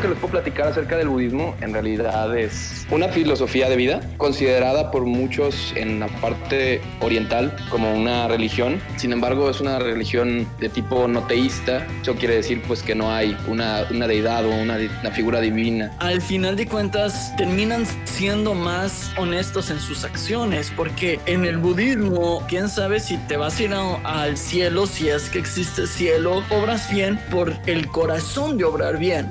que les puedo platicar acerca del budismo en realidad es una filosofía de vida considerada por muchos en la parte oriental como una religión. Sin embargo, es una religión de tipo no teísta. Eso quiere decir pues que no hay una, una deidad o una, una figura divina. al final de cuentas terminan siendo más honestos en sus acciones, porque en el budismo, quién sabe si te vas a ir a- al cielo, si es que existe cielo, obras bien por el corazón de obrar bien.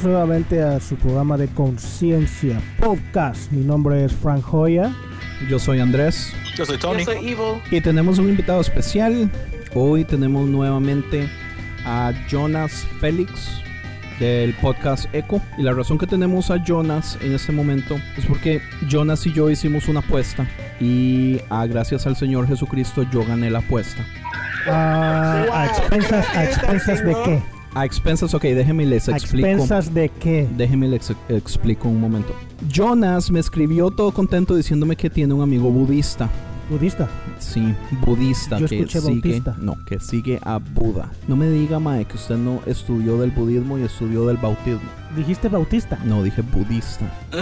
Bienvenidos nuevamente a su programa de Conciencia Podcast. Mi nombre es Frank Joya. Yo soy Andrés Yo soy Tony. y tenemos un invitado especial. Hoy tenemos nuevamente a Jonas Félix del podcast Echo. Y la razón que tenemos a Jonas en este momento es porque Jonas y yo hicimos una apuesta y ah, gracias al Señor Jesucristo yo gané la apuesta. Ah, a expensas, a expensas de qué? A expensas, ok, déjenme les A explico. expensas de qué? Déjenme les ex- explico un momento. Jonas me escribió todo contento diciéndome que tiene un amigo budista. Budista. Sí, budista Yo que escuché sigue, bautista. no, que sigue a Buda. No me diga, mae, que usted no estudió del budismo y estudió del bautismo. Dijiste bautista. No, dije budista.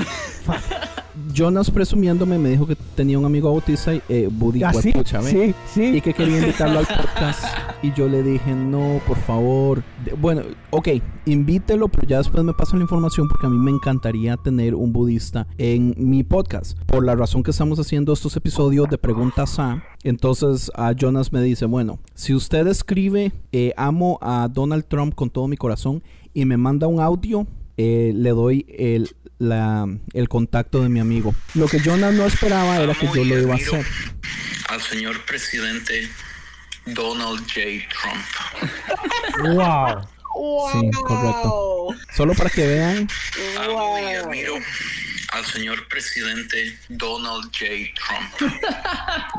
Jonas presumiéndome me dijo que tenía un amigo bautista y eh, budista, ¿Ah, sí? Sí, sí. y que quería invitarlo al podcast. Y yo le dije, no, por favor. De- bueno, ok, invítelo, pero ya después me pasa la información porque a mí me encantaría tener un budista en mi podcast. Por la razón que estamos haciendo estos episodios de preguntas a. Entonces a Jonas me dice, bueno, si usted escribe, eh, amo a Donald Trump con todo mi corazón y me manda un audio, eh, le doy el, la- el contacto de mi amigo. Lo que Jonas no esperaba era que yo lo iba a hacer. al señor presidente Donald J. Trump. Wow. Sí, correcto. Ssolo para que vean, Amo y admiro al señor presidente Donald J. Trump.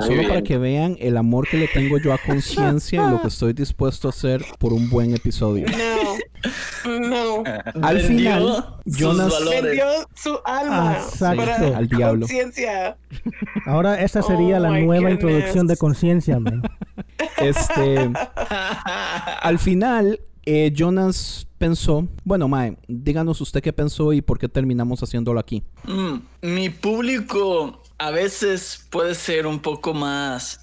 solo para que vean el amor que le tengo yo a conciencia y lo que estoy dispuesto a hacer por un buen episodio. No, no. Al Vendió final, Jonas. Vendió su alma Exacto. para Al diablo. conciencia. Ahora esa sería Oh la nueva goodness. introducción de conciencia, man. Este, al final, eh, Jonas pensó, bueno, Mae, díganos usted qué pensó y por qué terminamos haciéndolo aquí. Mm, mi público a veces puede ser un poco más...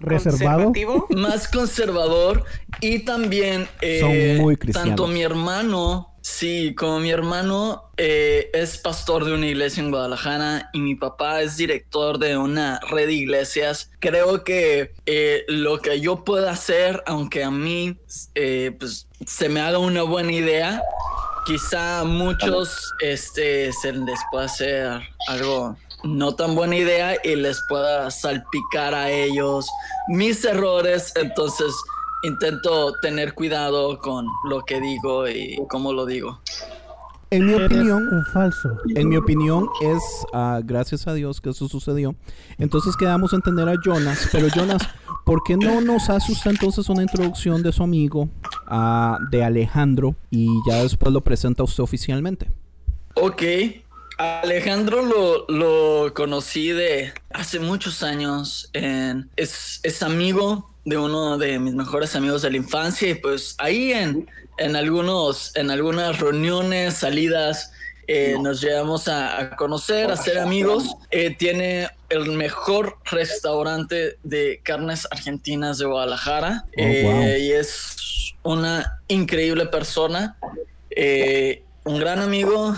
Reservado. Conservativo. más conservador y también eh, Son muy cristianos. tanto mi hermano sí como mi hermano eh, es pastor de una iglesia en Guadalajara y mi papá es director de una red de iglesias creo que eh, lo que yo pueda hacer aunque a mí eh, pues se me haga una buena idea quizá a muchos este se les pueda hacer algo no tan buena idea y les pueda salpicar a ellos mis errores entonces intento tener cuidado con lo que digo y cómo lo digo En mi opinión, un falso. en mi opinión es ah, gracias a Dios que eso sucedió. Entonces quedamos a entender a Jonas, pero Jonas, ¿por qué no nos hace usted entonces una introducción de su amigo ah, de Alejandro y ya después lo presenta usted oficialmente. Ok. Alejandro lo, lo conocí de hace muchos años. En, es, es amigo de uno de mis mejores amigos de la infancia y pues ahí en, en, algunos, en algunas reuniones, salidas, eh, nos llevamos a, a, conocer, a ser amigos. Eh, tiene el mejor restaurante de carnes argentinas de Guadalajara Oh, eh, wow. y es una increíble persona, un gran amigo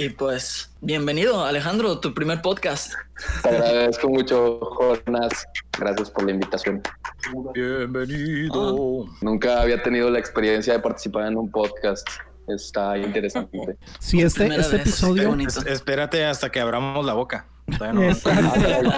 y pues bienvenido Alejandro, tu primer podcast. Te agradezco mucho, Jonas. Gracias por la invitación. Bienvenido. Nunca había tenido la experiencia de participar en un podcast. Está interesante. Sí, este, Primera este vez, episodio, espérate hasta que abramos la boca. Todavía no. Exacto.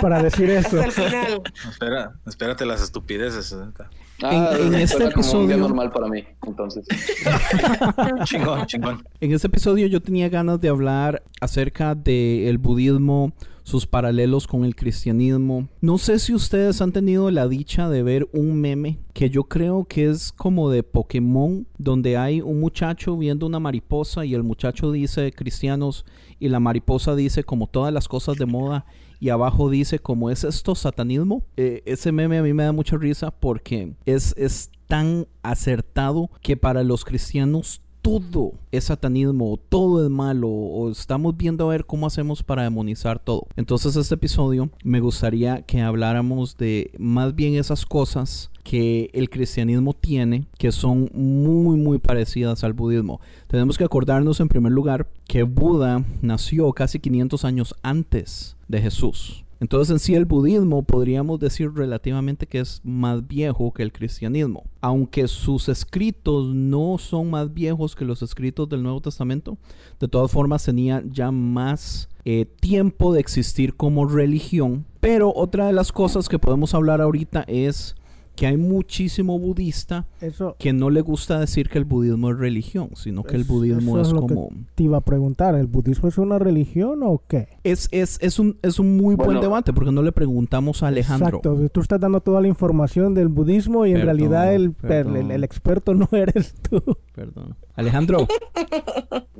Para decir eso. Hasta el final. Espera, espérate las estupideces. neta. Ah, En- en este suena como un día episodio- normal para mí, entonces. Chingón, chingón. en este episodio yo tenía ganas de hablar acerca del budismo, sus paralelos con el cristianismo. No sé si ustedes han tenido la dicha de ver un meme que yo creo que es como de Pokémon, donde hay un muchacho viendo una mariposa y el muchacho dice cristianos y la mariposa dice como todas las cosas de moda y abajo dice como es esto satanismo. Eh, ese meme a mí me da mucha risa porque es, es tan acertado que para los cristianos todo es satanismo, todo es malo, o estamos viendo a ver cómo hacemos para demonizar todo. Entonces este episodio me gustaría que habláramos de más bien esas cosas que el cristianismo tiene que son muy muy parecidas al budismo. Tenemos que acordarnos en primer lugar que Buda nació casi 500 años antes de Jesús. Entonces en sí el budismo podríamos decir relativamente que es más viejo que el cristianismo. Aunque sus escritos no son más viejos que los escritos del Nuevo Testamento, de todas formas tenía ya más eh, tiempo de existir como religión. Pero otra de las cosas que podemos hablar ahorita es que hay muchísimo budista Eso, que no le gusta decir que el budismo es religión, sino que el budismo eso es es lo que- como... te iba a preguntar, ¿el budismo es una religión o qué? Es, es, es, un, es un muy buen debate porque no le preguntamos a Alejandro. Exacto, tú estás dando toda la información del budismo y en Perdón, realidad el, perdón. el- el experto no eres tú. Perdón. Alejandro,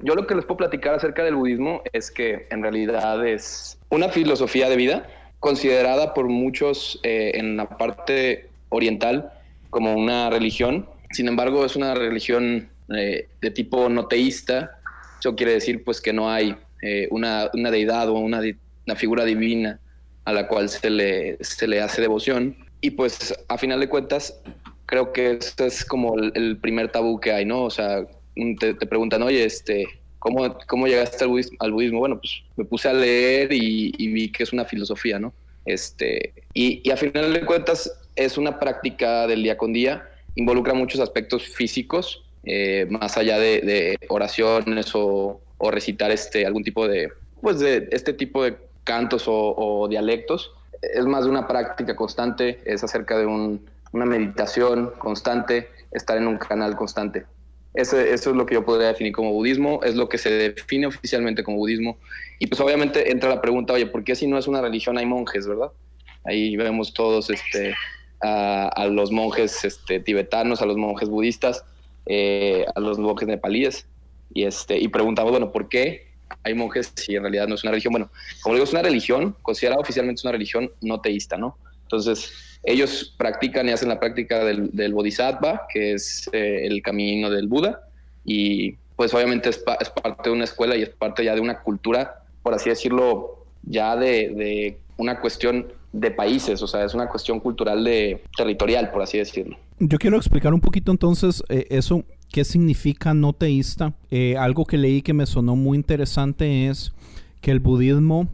Yo lo que les puedo platicar acerca del budismo es que en realidad es una filosofía de vida considerada por muchos eh, en la parte oriental como una religión. Sin embargo, es una religión eh, de tipo no teísta. Eso quiere decir pues que no hay eh, una, una deidad o una, una figura divina a la cual se le, se le hace devoción. Y pues a final de cuentas, creo que este es como el, el primer tabú que hay, ¿no? O sea, te, te preguntan, oye, este, ¿cómo, cómo llegaste al budismo? al budismo? Bueno, pues me puse a leer y, y vi que es una filosofía, ¿no? Este, y, y a final de cuentas es una práctica del día con día, involucra muchos aspectos físicos, eh, más allá de, oraciones o, o recitar este, algún tipo de, pues de este tipo de cantos o, dialectos. Es más de una práctica constante, es acerca de un, una meditación constante, estar en un canal constante. Ese- eso es lo que yo podría definir como budismo, es lo que se define oficialmente como budismo. Y pues obviamente entra la pregunta, oye, ¿por qué si no es una religión hay monjes, verdad? Ahí vemos todos este, a, a los monjes este, tibetanos, a los monjes budistas, eh, a los monjes nepalíes. Y, este, y preguntamos, bueno, ¿por qué hay monjes si en realidad no es una religión? Bueno, como digo, es una religión, considerada oficialmente una religión no teísta, ¿no? Entonces, ellos practican y hacen la práctica del, del bodhisattva, que es eh, el camino del Buda, y pues obviamente es, pa- es parte de una escuela y es parte ya de una cultura, por así decirlo, ya de, de una cuestión de países, o sea, es una cuestión cultural de territorial, por así decirlo. yo quiero explicar un poquito entonces eh, eso, qué significa no teísta. Eh, algo que leí que me sonó muy interesante es que el budismo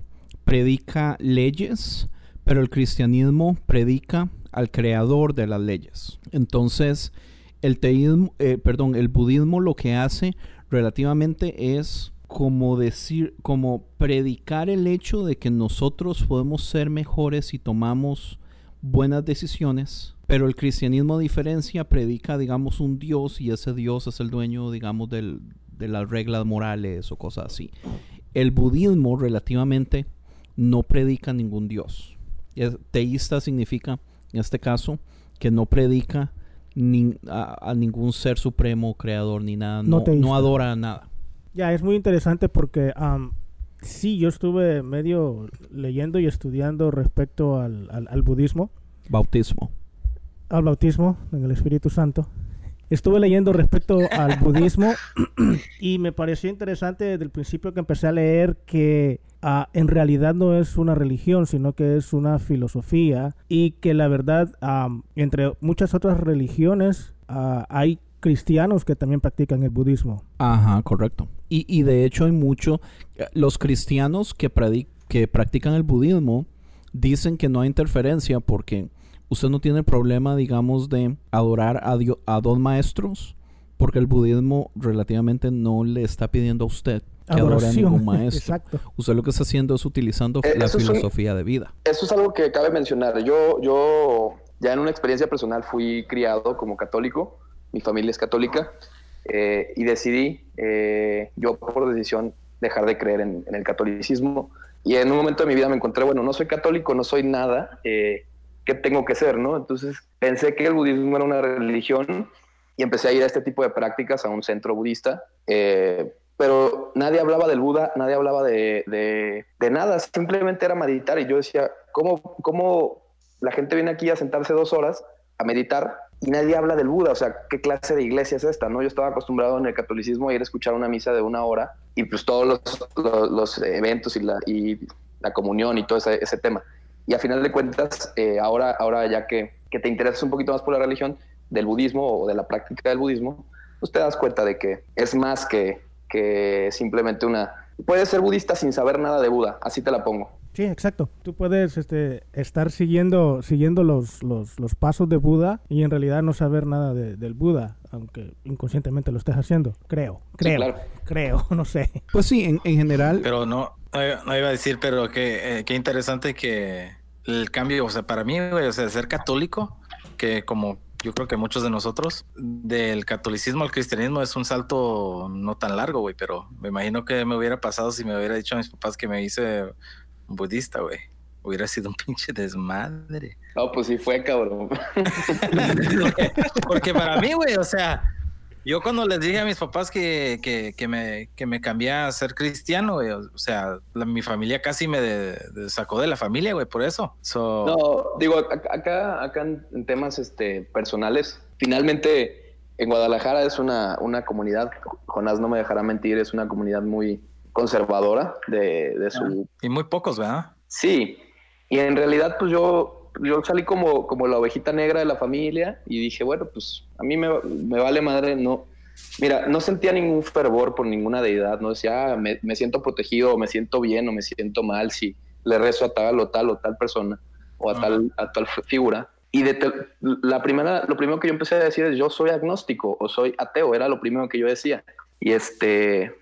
predica leyes, pero el cristianismo predica al creador de las leyes. Entonces, el teísmo, eh, perdón, el budismo lo que hace relativamente es como decir, como predicar el hecho de que nosotros podemos ser mejores si tomamos buenas decisiones, pero el cristianismo a diferencia predica, digamos, un Dios y ese Dios es el dueño, digamos, del- de las reglas morales o cosas así. El budismo relativamente no predica ningún Dios. Es- teísta significa, en este caso, que no predica ni- a, a ningún ser supremo, creador, ni nada. No No, no adora nada. Ya, es muy interesante porque am, sí, yo estuve medio leyendo y estudiando respecto al, al- al budismo, Bautismo. al bautismo en el Espíritu Santo. Estuve leyendo respecto al budismo y me pareció interesante desde el principio que empecé a leer que ah, en realidad no es una religión, sino que es una filosofía y que la verdad, am, entre muchas otras religiones, ah, hay cristianos que también practican el budismo. Ajá, correcto. Y, y de hecho hay mucho, eh, los cristianos que, que practican el budismo dicen que no hay interferencia porque usted no tiene problema, digamos, de adorar a, dio- a dos maestros, porque el budismo relativamente no le está pidiendo a usted que adore a ningún maestro. Exacto. Usted lo que está haciendo es utilizando Eh, la un- filosofía de vida. Eso es algo que cabe mencionar. Yo, yo ya en una experiencia personal fui criado como católico, mi familia es católica, eh, y decidí, eh, yo por decisión, dejar de creer en, en el catolicismo. Y en un momento de mi vida me encontré, bueno, no soy católico, no soy nada, eh, ¿qué tengo que ser? ¿no? Entonces pensé que el budismo era una religión y empecé a ir a este tipo de prácticas a un centro budista. eh, pero nadie hablaba del Buda, nadie hablaba de, de- de nada, simplemente era meditar. Y yo decía, ¿cómo, ¿cómo la gente viene aquí a sentarse dos horas a meditar y nadie habla del Buda? O sea, ¿qué clase de iglesia es esta? ¿no? Yo estaba acostumbrado en el catolicismo a ir a escuchar una misa de una hora y pues todos los, los- eventos y la, y la comunión y todo ese, ese tema. Y a final de cuentas, eh, ahora, ahora ya que, que te interesas un poquito más por la religión del budismo o de la práctica del budismo, pues te das cuenta de que es más que, que simplemente una... Puedes ser budista sin saber nada de Buda, así te la pongo. Sí, exacto. Tú puedes este, estar siguiendo, siguiendo los, los, los pasos de Buda y en realidad no saber nada de- del Buda, aunque inconscientemente lo estés haciendo. Creo, creo, claro. creo, no sé. Pues sí, en, en general. Pero no, no iba- a decir, pero que, eh, qué interesante que el cambio, o sea, para mí, güey, o sea, ser católico, que como yo creo que muchos de nosotros, del catolicismo al cristianismo es un salto no tan largo, güey, pero me imagino que me hubiera pasado si me hubiera dicho a mis papás que me hice budista, güey. Hubiera sido un pinche desmadre. No, pues sí fue, cabrón. Porque para mí, güey, o sea, yo cuando les dije a mis papás que, que, que me, que me cambié a ser cristiano, güey, o sea, la- mi familia casi me de- de- sacó de la familia, güey, por eso. So, No, digo, ac- acá, acá en, en temas este, personales, finalmente en Guadalajara es una, una comunidad, Jonás no me dejará mentir, es una comunidad muy conservadora de, de su... Y muy pocos, ¿verdad? Sí, y en realidad pues yo, yo salí como, como la ovejita negra de la familia y dije, bueno, pues a mí me, me vale madre, no... Mira, no sentía ningún fervor por ninguna deidad, no decía, "Ah, me, me siento protegido, o me siento bien, o me siento mal si le rezo a tal o tal o tal persona o a tal, a tal figura. Y de te- la primera, lo primero que yo empecé a decir es yo soy agnóstico o soy ateo, era lo primero que yo decía. Y este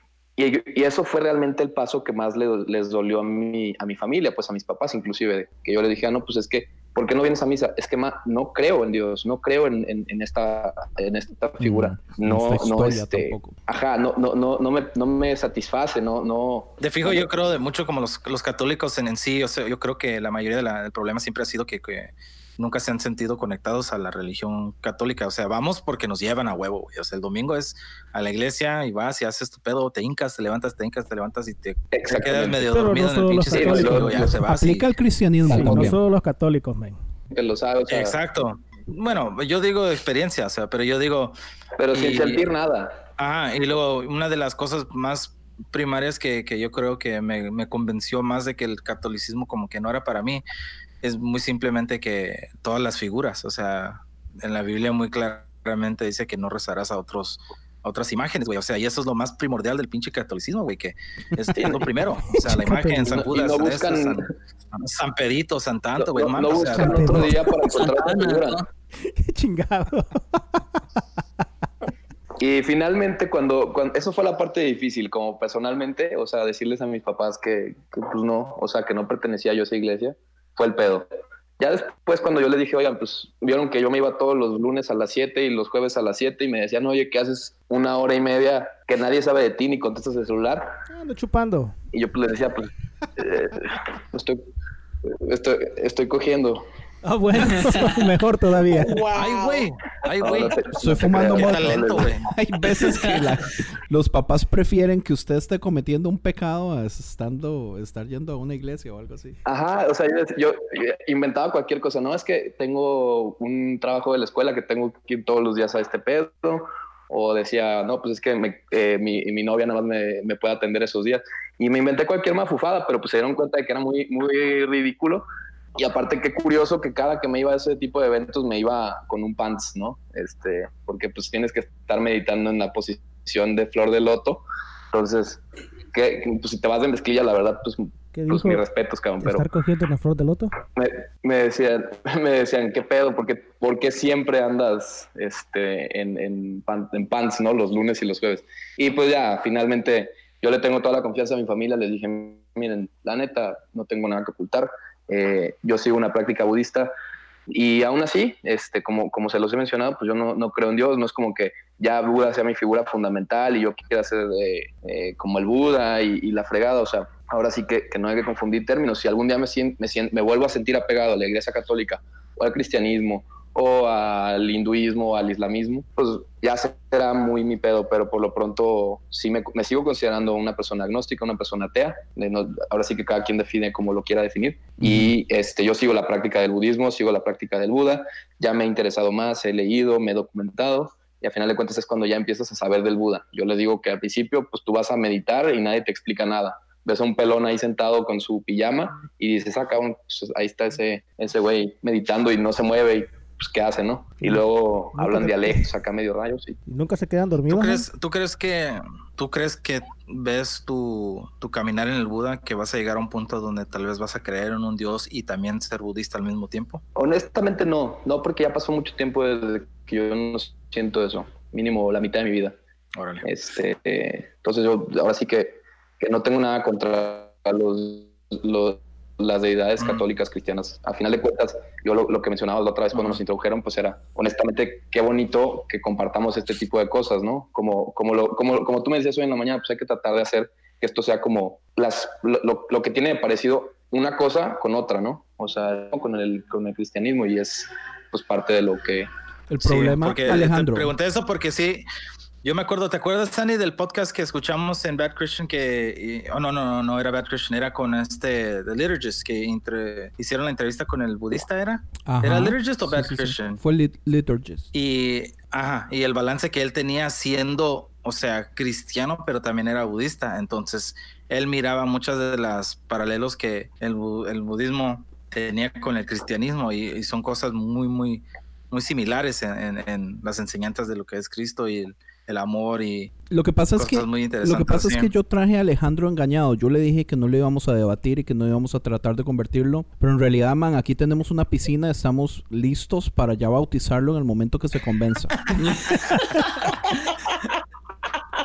y, y eso fue realmente el paso que más le- les dolió a mi, a mi familia, pues a mis papás inclusive, que yo les dije, ah, no, pues es que, ¿por qué no vienes a misa? Es que ma, no creo en Dios, no creo en, en- en esta, en esta figura. Mm, no, esta no, historia este, ajá, no, no, no, no me, no me satisface, no, no. De fijo, yo creo de mucho como los, los católicos en, en sí, o sea, yo creo que la mayoría de la- del problema siempre ha sido que, que nunca se han sentido conectados a la religión católica. O sea, vamos porque nos llevan a huevo, güey. O sea, el domingo es a la iglesia y vas y haces tu pedo, te hincas, te levantas, te hincas, te levantas y te, te quedas medio Pero dormido no en el pinche católicos. ya se Aplica el cristianismo Sí, no solo los católicos, men. Que lo sabe, o sea, Exacto. Bueno, yo digo experiencia, o sea, pero yo digo. Pero sin sentir nada. Ajá, y luego una de las cosas más primarias que, que yo creo que me, me convenció más de que el catolicismo como que no era para mí es muy simplemente que todas las figuras, o sea, en la Biblia muy claramente dice que no rezarás a otros a otras imágenes, güey, o sea, y eso es lo más primordial del pinche catolicismo, güey, que es, es lo primero, o sea, la imagen, San Judas, no buscan- San, San Pedrito, San Tanto, güey, no, no o sea, buscan otro día para encontrar Santana, figura. ¿no? Qué chingado. Y finalmente, cuando, cuando eso fue la parte difícil, como personalmente, o sea, decirles a mis papás que, que, pues no, o sea, que no pertenecía yo a esa iglesia, fue el pedo. Ya después, cuando yo les dije, oigan, pues vieron que yo me iba todos los lunes a las 7 y los jueves a las 7 y me decían, oye, ¿qué haces una hora y media que nadie sabe de ti ni contestas el celular? Ando chupando. Y yo pues, les decía, pues, eh, estoy, estoy, estoy cogiendo. Ah, bueno, mejor todavía. Ay, güey. Ay, güey. Estoy fumando güey. Hay veces que la- los papás prefieren que usted esté cometiendo un pecado a estando, estar yendo a una iglesia o algo así. Ajá, o sea, yo, yo inventaba cualquier cosa, ¿no? Es que tengo un trabajo de la escuela que tengo que ir todos los días a este pedo, o decía, no, pues es que me- eh, mi, mi novia nada más me, me puede atender esos días. Y me inventé cualquier mafufada, pero pues se dieron cuenta de que era muy, muy ridículo. Y aparte, qué curioso que cada que me iba a ese tipo de eventos me iba con un pants, ¿no? Este, porque pues tienes que estar meditando en la posición de flor de loto. Entonces, que, pues si te vas de mezclilla, la verdad, pues, ¿Qué pues mis respetos, cabrón. Pero ¿Estar cogiendo una flor de loto? me, me decían, me decían, ¿qué pedo? ¿Por qué, por qué siempre andas este, en, en, pan- en pants, ¿no? Los lunes y los jueves. Y pues ya, finalmente, yo le tengo toda la confianza a mi familia. Les dije, miren, la neta, no tengo nada que ocultar. Eh, yo sigo una práctica budista. Y aún así, este, como, como se los he mencionado, pues yo no, no creo en Dios, no es como que ya Buda sea mi figura fundamental y yo quiera ser eh, eh, como el Buda y, y la fregada, o sea, ahora sí que, que no hay que confundir términos. Si algún día me, me, me vuelvo a sentir apegado a la iglesia católica o al cristianismo o al hinduismo o al islamismo, pues ya será muy mi pedo, pero por lo pronto sí me, me sigo considerando una persona agnóstica, una persona atea. No- ahora sí que cada quien define como lo quiera definir. Y este, yo sigo la práctica del budismo, sigo la práctica del Buda, ya me he interesado más, he leído, me he documentado. Y al final de cuentas es cuando ya empiezas a saber del Buda. Yo les digo que al principio, pues tú vas a meditar y nadie te explica nada. Ves a un pelón ahí sentado con su pijama y dices, ah, cabrón, pues ahí está ese ese güey meditando y no se mueve pues qué hace, ¿no? Y luego Nunca hablan te- dialectos acá medio rayos y ¿Y nunca se quedan ¿Tú dormidos? crees, ¿Tú crees que tú crees que ves tu, tu caminar en el Buda que vas a llegar a un punto donde tal vez vas a creer en un dios y también ser budista al mismo tiempo? honestamente no, no porque ya pasó mucho tiempo desde que yo no siento eso, mínimo la mitad de mi vida. Órale. Este, eh, entonces yo ahora sí que, que no tengo nada contra los, los- las deidades Ujú. católicas cristianas. A final de cuentas, yo lo, lo que mencionabas la otra vez cuando nos introdujeron, pues era, honestamente, qué bonito que compartamos este tipo de cosas, ¿no? Como, como, lo, como, como tú me decías hoy en la mañana, pues hay que tratar de hacer que esto sea como las, lo, lo- lo que tiene de parecido una cosa con otra, ¿no? O sea, con el, con el cristianismo y es pues parte de lo que... El Sí, problema, porque Alejandro. Te pregunté eso porque sí. Yo me acuerdo, ¿te acuerdas, Sandy, del podcast que escuchamos en Bad Christian? Que, y- oh, no, no, no, no era Bad Christian, era con este, The Liturgist, que entre- hicieron la entrevista con el budista, ¿era? Ajá. ¿Era Liturgist o Bad sí, sí. Christian? Fue lit- liturgist. Y, ajá, y el balance que él tenía siendo, o sea, cristiano, pero también era budista. Entonces, él miraba muchas de las paralelos que el, el budismo tenía con el cristianismo y, y son cosas muy, muy, muy similares en, en- en las enseñanzas de lo que es Cristo y el, el amor y Lo que pasa es cosas que muy lo que pasa es que yo traje a Alejandro engañado. Yo le dije que no le íbamos a debatir y que no íbamos a tratar de convertirlo, pero en realidad, man, aquí tenemos una piscina, estamos listos para ya bautizarlo en el momento que se convenza.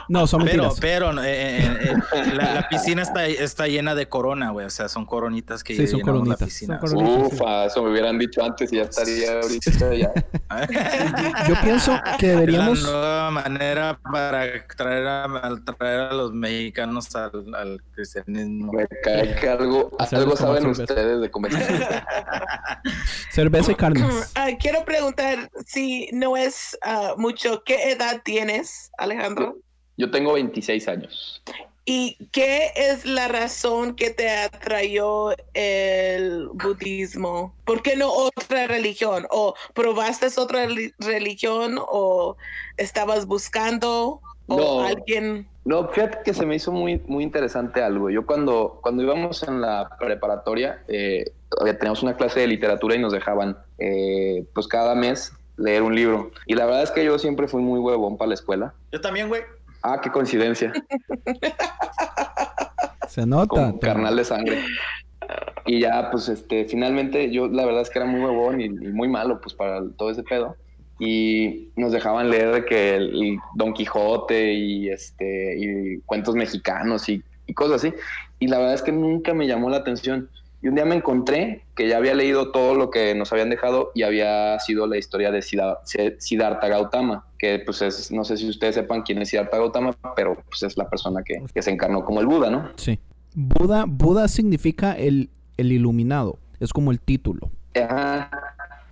no, son Pero, mentiras. pero eh, eh, eh, la, la piscina está, está llena de corona, güey. O sea, son coronitas que Sí, son llenan la coronitas. piscina. Son coronitas. sí. Ufa, eso me hubieran dicho antes y ya estaría ahorita ya. Yo pienso que deberíamos... Es la nueva manera para traer a, traer a los mexicanos al, al cristianismo. Me cae que algo, algo saben cerveza. ustedes de conversación. Cerveza y carnes. Ah, quiero preguntar si no es ah, mucho, ¿qué edad tienes, Alejandro? Yo tengo 26 años. ¿Y qué es la razón que te atrayó el budismo? ¿Por qué no otra religión? ¿O probaste otra reli- religión? ¿O estabas buscando? ¿O No. alguien? No, fíjate que se me hizo muy, muy interesante algo. Yo cuando, cuando íbamos en la preparatoria, eh, teníamos una clase de literatura y nos dejaban, eh, pues cada mes, leer un libro. Y la verdad es que yo siempre fui muy huevón para la escuela. Yo también, güey. Ah, qué coincidencia. Se nota. con carnal de sangre. Y ya, pues, este, finalmente, yo la verdad es que era muy huevón y, y muy malo, pues, para todo ese pedo. Y nos dejaban leer que el, el Don Quijote y, este, y cuentos mexicanos y, y cosas así. Y la verdad es que nunca me llamó la atención. Y un día me encontré que ya había leído todo lo que nos habían dejado y había sido la historia de Siddha- Siddhartha Gautama, que pues es, no sé si ustedes sepan quién es Siddhartha Gautama, pero pues es la persona que, que se encarnó como el Buda, ¿no? Sí. Buda, Buda significa el, el iluminado. Es como el título. Ajá,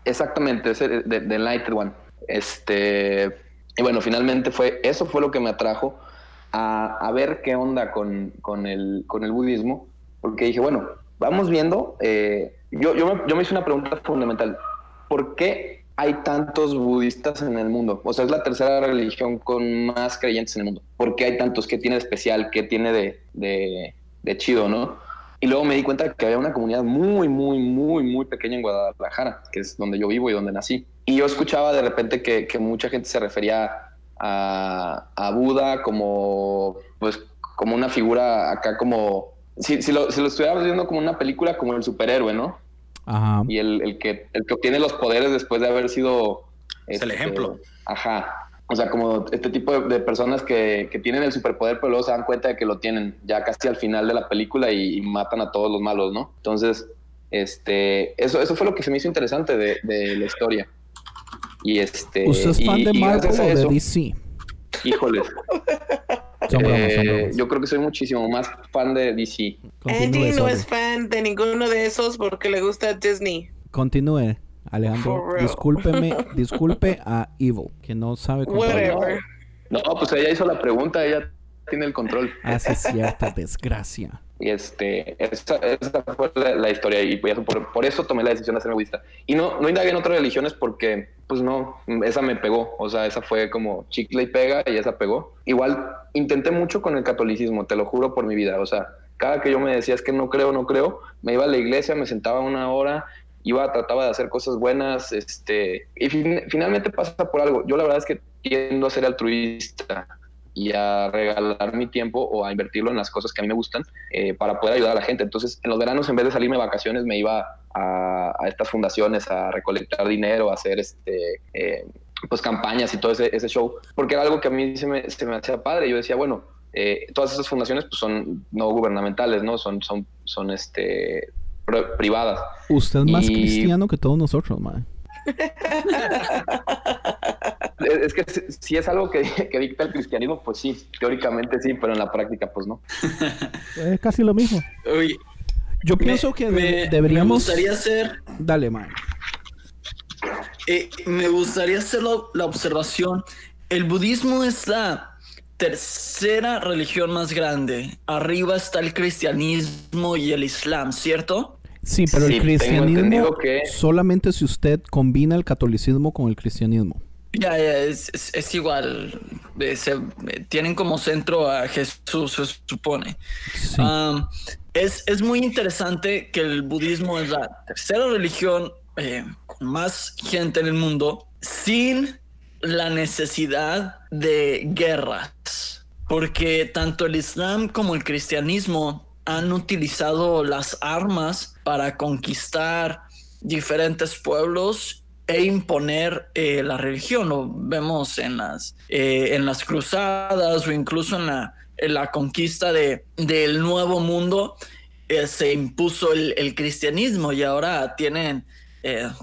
exactamente, ese de, de Enlightened One. Este, y bueno, finalmente fue, eso fue lo que me atrajo a, a ver qué onda con, con, el, con el budismo, porque dije, bueno, vamos viendo, eh, yo, yo, me, yo me hice una pregunta fundamental, ¿por qué hay tantos budistas en el mundo? O sea, es la tercera religión con más creyentes en el mundo. ¿Por qué hay tantos? ¿Qué tiene de especial? ¿Qué tiene de, de, de chido, no? Y luego me di cuenta que había una comunidad muy, muy, muy, muy pequeña en Guadalajara, que es donde yo vivo y donde nací. Y yo escuchaba de repente que, que mucha gente se refería a, a, Buda como, pues, como una figura acá como... Si, si, lo, si lo estuviéramos viendo como una película, como el superhéroe, ¿no? Ajá. Y el, el, que, el que obtiene los poderes después de haber sido... Es el ejemplo. Ajá. O sea, como este tipo de, de personas que, que, tienen el superpoder, pero luego se dan cuenta de que lo tienen ya casi al final de la película y, y matan a todos los malos, ¿no? Entonces, este, eso, eso fue lo que se me hizo interesante de, de la historia. Y este. ¿Usted es fan y, de Marvel o de eso- DC? Híjoles. Son bromas, son Eh, bromas. yo creo que soy muchísimo más fan de DC. Continúe, Andy no sorry. es fan de ninguno de esos porque le gusta Disney. Continúe, Alejandro. For real. Discúlpeme, disculpe a Evil, que no sabe contar. Whatever. No, pues ella hizo la pregunta, ella tiene el control. Es cierta desgracia. Y este, esa, esa fue la, la historia y por, por, por eso tomé la decisión de hacerme budista. Y no, no indagué en otras religiones porque, pues no, esa me pegó. O sea, esa fue como chicle y pega y esa pegó. Igual intenté mucho con el catolicismo, te lo juro por mi vida. O sea, cada que yo me decía es que no creo, no creo, me iba a la iglesia, me sentaba una hora, iba, trataba de hacer cosas buenas, este, y fin- finalmente pasa por algo. Yo la verdad es que tiendo a ser altruista y a regalar mi tiempo o a invertirlo en las cosas que a mí me gustan eh, para poder ayudar a la gente. Entonces, en los veranos, en vez de salirme de vacaciones, me iba a, a estas fundaciones a recolectar dinero, a hacer este, eh, pues campañas y todo ese, ese show, porque era algo que a mí se me, se me hacía padre. Yo decía, bueno, eh, todas esas fundaciones pues, son no gubernamentales, ¿no? Son, son, son este, pri- privadas. Usted es más Y- cristiano que todos nosotros, man. Es que si, es algo que, que dicta el cristianismo, pues sí, teóricamente sí, pero en la práctica, pues no. Es casi lo mismo. Oye, Yo me- pienso que me- deberíamos. Me gustaría hacer, Dale, man. eh, me gustaría hacer la, la observación. El budismo es la tercera religión más grande. Arriba está el cristianismo y el islam, ¿cierto? Sí, pero Sí, el cristianismo que- solamente si usted combina el catolicismo con el cristianismo. Ya, ya, es, es- es igual. Eh, se- tienen como centro a Jesús, se supone. Sí. Um, es, es muy interesante que el budismo es la tercera religión eh, con más gente en el mundo sin la necesidad de guerras. Porque tanto el Islam como el cristianismo han utilizado las armas para conquistar diferentes pueblos e imponer eh, la religión. Lo vemos en las, eh, en las cruzadas o incluso en la, en la conquista de, del nuevo mundo. eh, se impuso el, el cristianismo y ahora tienen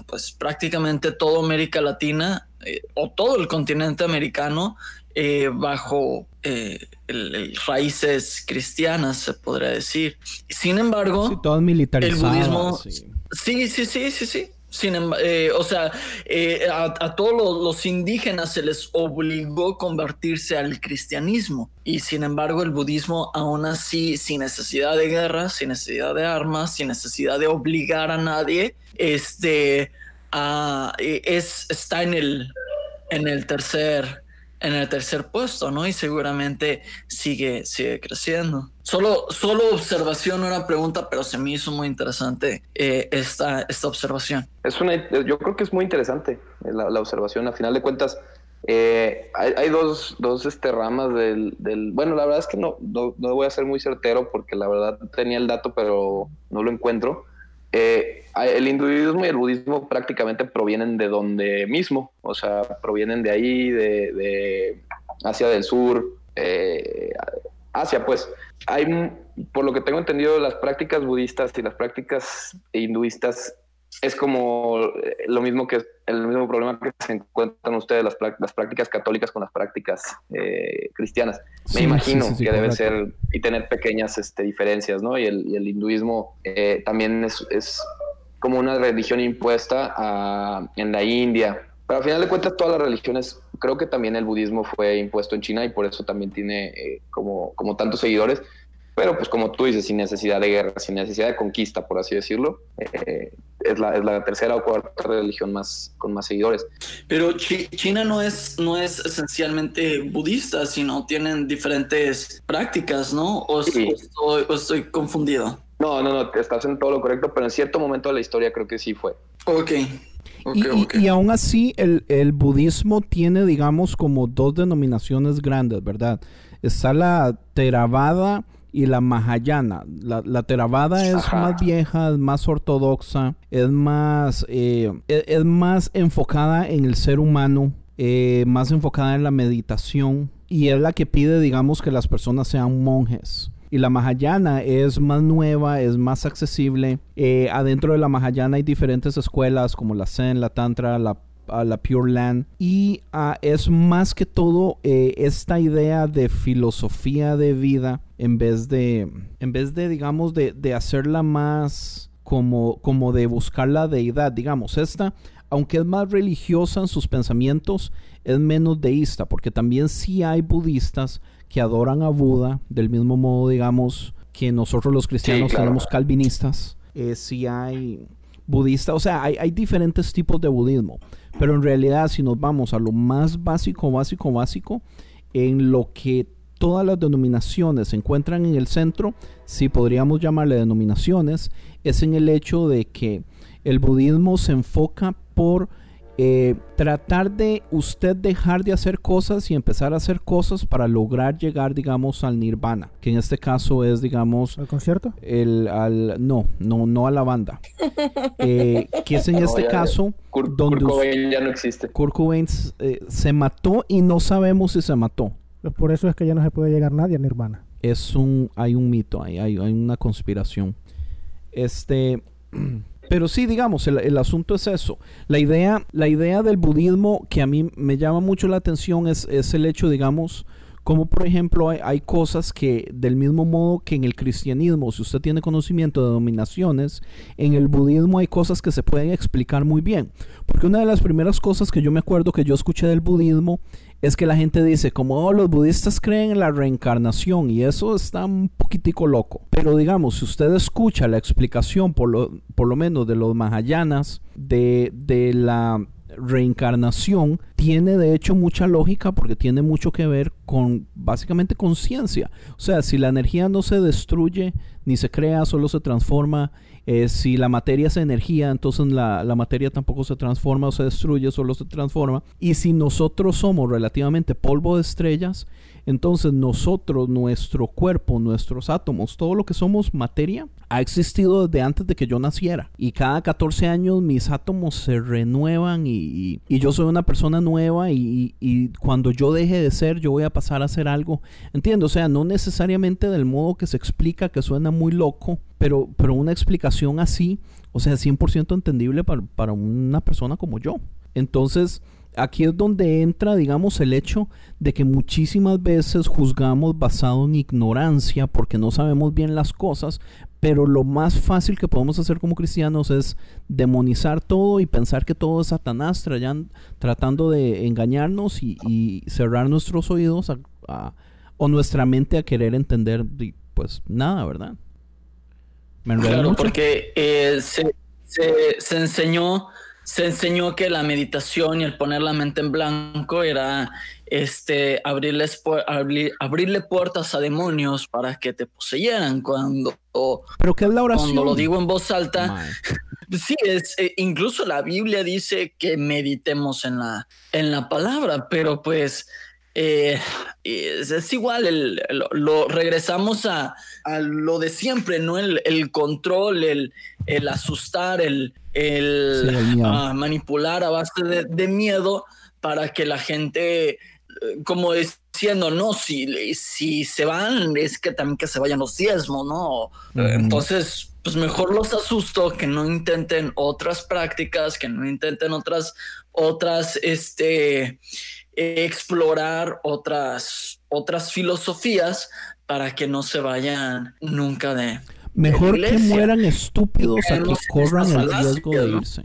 pues prácticamente toda América Latina o todo el continente americano bajo el- el raíces cristianas, se podría decir. Sin embargo, Sí, militarizadas. el budismo- sí. Sí, sí, sí, sí, sí. Sin eh, o sea, eh, a, a todos los, indígenas se les obligó a convertirse al cristianismo. Y sin embargo el budismo aún así, sin necesidad de guerra, sin necesidad de armas, sin necesidad de obligar a nadie, este, ah, eh, es, está en el, en el tercer en el tercer puesto, ¿no? Y seguramente sigue, sigue creciendo. Solo, solo observación, una pregunta, pero se me hizo muy interesante eh, esta, esta observación. Es una, yo creo que es muy interesante eh, la, la observación. A final de cuentas, eh, hay, hay dos, dos este, ramas del, del- Bueno, la verdad es que no, no, no voy a ser muy certero porque la verdad tenía el dato, pero no lo encuentro. Eh, el hinduismo y el budismo prácticamente provienen de donde mismo, o sea, provienen de ahí, de, Asia del Sur, eh, Asia, pues. Hay, por lo que tengo entendido, las prácticas budistas y las prácticas hinduistas es como eh, lo mismo que el mismo problema que se encuentran ustedes las, las prácticas católicas con las prácticas eh, cristianas. Me Sí, imagino sí, sí, sí, que debe ser y tener pequeñas este, diferencias, ¿no? Y el, y el hinduismo eh, también es, es como una religión impuesta a- en la India. Pero al final de cuentas todas las religiones, creo que también el budismo fue impuesto en China y por eso también tiene eh, como, como tantos seguidores. Pero pues como tú dices, sin necesidad de guerra, sin necesidad de conquista, por así decirlo, eh, es, la, es la tercera o cuarta religión más con más seguidores. Pero Chi- China no es, no es esencialmente budista, sino tienen diferentes prácticas, ¿no? O, Sí. o estoy, o estoy confundido. No, no, no, te estás en todo lo correcto, pero en cierto momento de la historia creo que sí fue. Ok. Ok, Y, y- ok. y aún así, el, el budismo tiene, digamos, como dos denominaciones grandes, ¿verdad? Está la Theravada y la Mahayana. La, la Theravada es Ajá. más vieja, es más ortodoxa, es más, eh, es, es más enfocada en el ser humano, eh, más enfocada en la meditación y es la que pide, digamos, que las personas sean monjes. Y la Mahayana es más nueva, es más accesible. Eh, adentro de la Mahayana hay diferentes escuelas como la Zen, la Tantra, la, a la Pure Land. Y ah, es más que todo eh, esta idea de filosofía de vida en vez de, en vez de digamos, de, de hacerla más como, como de buscar la deidad. Digamos, esta, aunque es más religiosa en sus pensamientos, es menos deísta, porque también sí hay budistas que adoran a Buda, del mismo modo, digamos, que nosotros los cristianos claro. tenemos calvinistas, eh, sí hay budistas, o sea, hay, hay diferentes tipos de budismo, pero en realidad si nos vamos a lo más básico, básico, básico, en lo que todas las denominaciones se encuentran en el centro, si podríamos llamarle denominaciones, es en el hecho de que el budismo se enfoca por eh, tratar de usted dejar de hacer cosas y empezar a hacer cosas para lograr llegar, digamos, al nirvana, que en este caso es, digamos, ¿Al concierto? el, al, no, no, no a la banda, Eh, que es en No, este ya- caso Kurt, donde Kurt Cobain ya no existe. Kurt Cobain eh, se mató y no sabemos si se mató. Pues por eso es que ya no se puede llegar nadie a Nirvana. es un hay un mito ahí, hay, hay una conspiración. Este pero sí, digamos, el, asunto es eso. La idea, la idea del budismo que a mí me llama mucho la atención es, es el hecho, digamos, como por ejemplo hay, hay cosas que del mismo modo que en el cristianismo, si usted tiene conocimiento de denominaciones, en el budismo hay cosas que se pueden explicar muy bien. Porque una de las primeras cosas que yo me acuerdo que yo escuché del budismo es que la gente dice como "Oh, los budistas creen en la reencarnación y eso está un poquitico loco. Pero digamos, si usted escucha la explicación por lo, por lo menos de los mahayanas de, de la reencarnación, tiene de hecho mucha lógica porque tiene mucho que ver con básicamente conciencia. O sea, si la energía no se destruye ni se crea, solo se transforma. Eh, si la materia es energía, entonces la, la materia tampoco se transforma o se destruye, solo se transforma. Y si nosotros somos relativamente polvo de estrellas, entonces nosotros, nuestro cuerpo, nuestros átomos, todo lo que somos materia, ha existido desde antes de que yo naciera. Y cada 14 años mis átomos se renuevan y, y- yo soy una persona nueva y, y cuando yo deje de ser, yo voy a pasar a ser algo. Entiendo, o sea, no necesariamente del modo que se explica, que suena muy loco, pero, pero una explicación así, o sea, 100% entendible para, para una persona como yo. Entonces, aquí es donde entra, digamos, el hecho de que muchísimas veces juzgamos basado en ignorancia porque no sabemos bien las cosas, pero lo más fácil que podemos hacer como cristianos es demonizar todo y pensar que todo es Satanás trayan- tratando de engañarnos y, y cerrar nuestros oídos a- a- o nuestra mente a querer entender, pues nada, ¿verdad? Me Claro, mucho. porque eh, se, se- se enseñó, se enseñó que la meditación y el poner la mente en blanco era este abrirles abrir- abrirle puertas a demonios para que te poseyeran cuando, Pero ¿qué es la oración? cuando lo digo en voz alta. Sí, es, eh, incluso la Biblia dice que meditemos en la, en la palabra, pero pues eh, es, es igual, el- lo, lo- regresamos a, a lo de siempre, ¿no? El, el control, el, el asustar, el, el, Sí, el miedo. ah, manipular a base de, de miedo para que la gente, eh, como diciendo, no, si, si se van, es que también que se vayan los diezmos, ¿no? Entonces, pues mejor los asusto que no intenten otras prácticas, que no intenten otras, otras, este, explorar otras, otras filosofías para que no se vayan nunca de, Mejor que mueran estúpidos a que corran el riesgo de irse.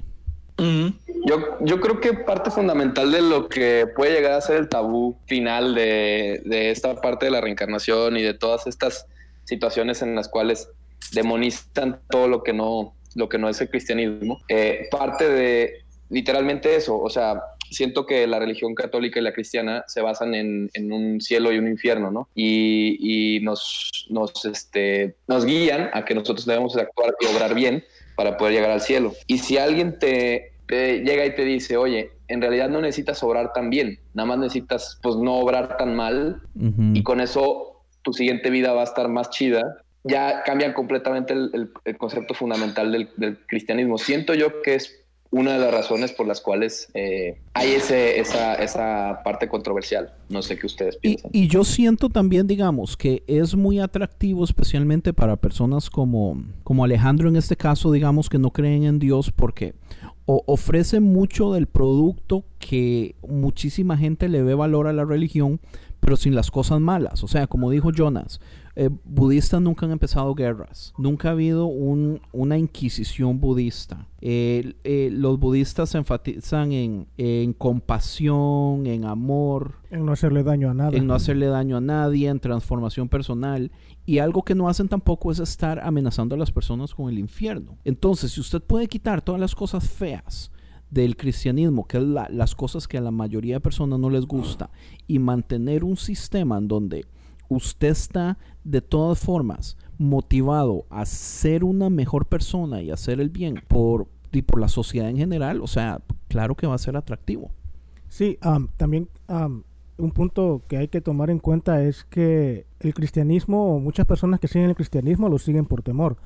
Yo, yo creo que parte fundamental de lo que puede llegar a ser el tabú final de, de esta parte de la reencarnación y de todas estas situaciones en las cuales demonizan todo lo que no, lo que no es el cristianismo, eh, parte de literalmente eso, o sea, siento que la religión católica y la cristiana se basan en, en un cielo y un infierno, ¿no? Y, y nos, nos, este, nos guían a que nosotros debemos actuar y obrar bien para poder llegar al cielo. Y si alguien te, te llega y te dice, oye, en realidad no necesitas obrar tan bien, nada más necesitas pues no obrar tan mal y con eso tu siguiente vida va a estar más chida, ya cambian completamente el, el- el concepto fundamental del, del cristianismo. Siento yo que es una de las razones por las cuales eh, hay ese, esa, esa parte controversial. No sé qué ustedes Y, piensan. y yo siento también, digamos, que es muy atractivo, especialmente para personas como, como Alejandro en este caso, digamos, que no creen en Dios, porque o- ofrece mucho del producto que muchísima gente le ve valor a la religión, pero sin las cosas malas. O sea, como dijo Jonas, eh, budistas nunca han empezado guerras, nunca ha habido un- una inquisición budista. Eh, eh, los budistas se enfatizan en, en compasión, en amor, En no hacerle daño a nada. en no hacerle daño a nadie, en transformación personal. Y algo que no hacen tampoco es estar amenazando a las personas con el infierno. Entonces, si usted puede quitar todas las cosas feas del cristianismo, que es la- las cosas que a la mayoría de personas no les gusta, y mantener un sistema en donde usted está de todas formas motivado a ser una mejor persona y hacer el bien por, y por la sociedad en general, o sea, claro que va a ser atractivo. Sí, am, también am, un punto que hay que tomar en cuenta es que el cristianismo, muchas personas que siguen el cristianismo lo siguen por temor.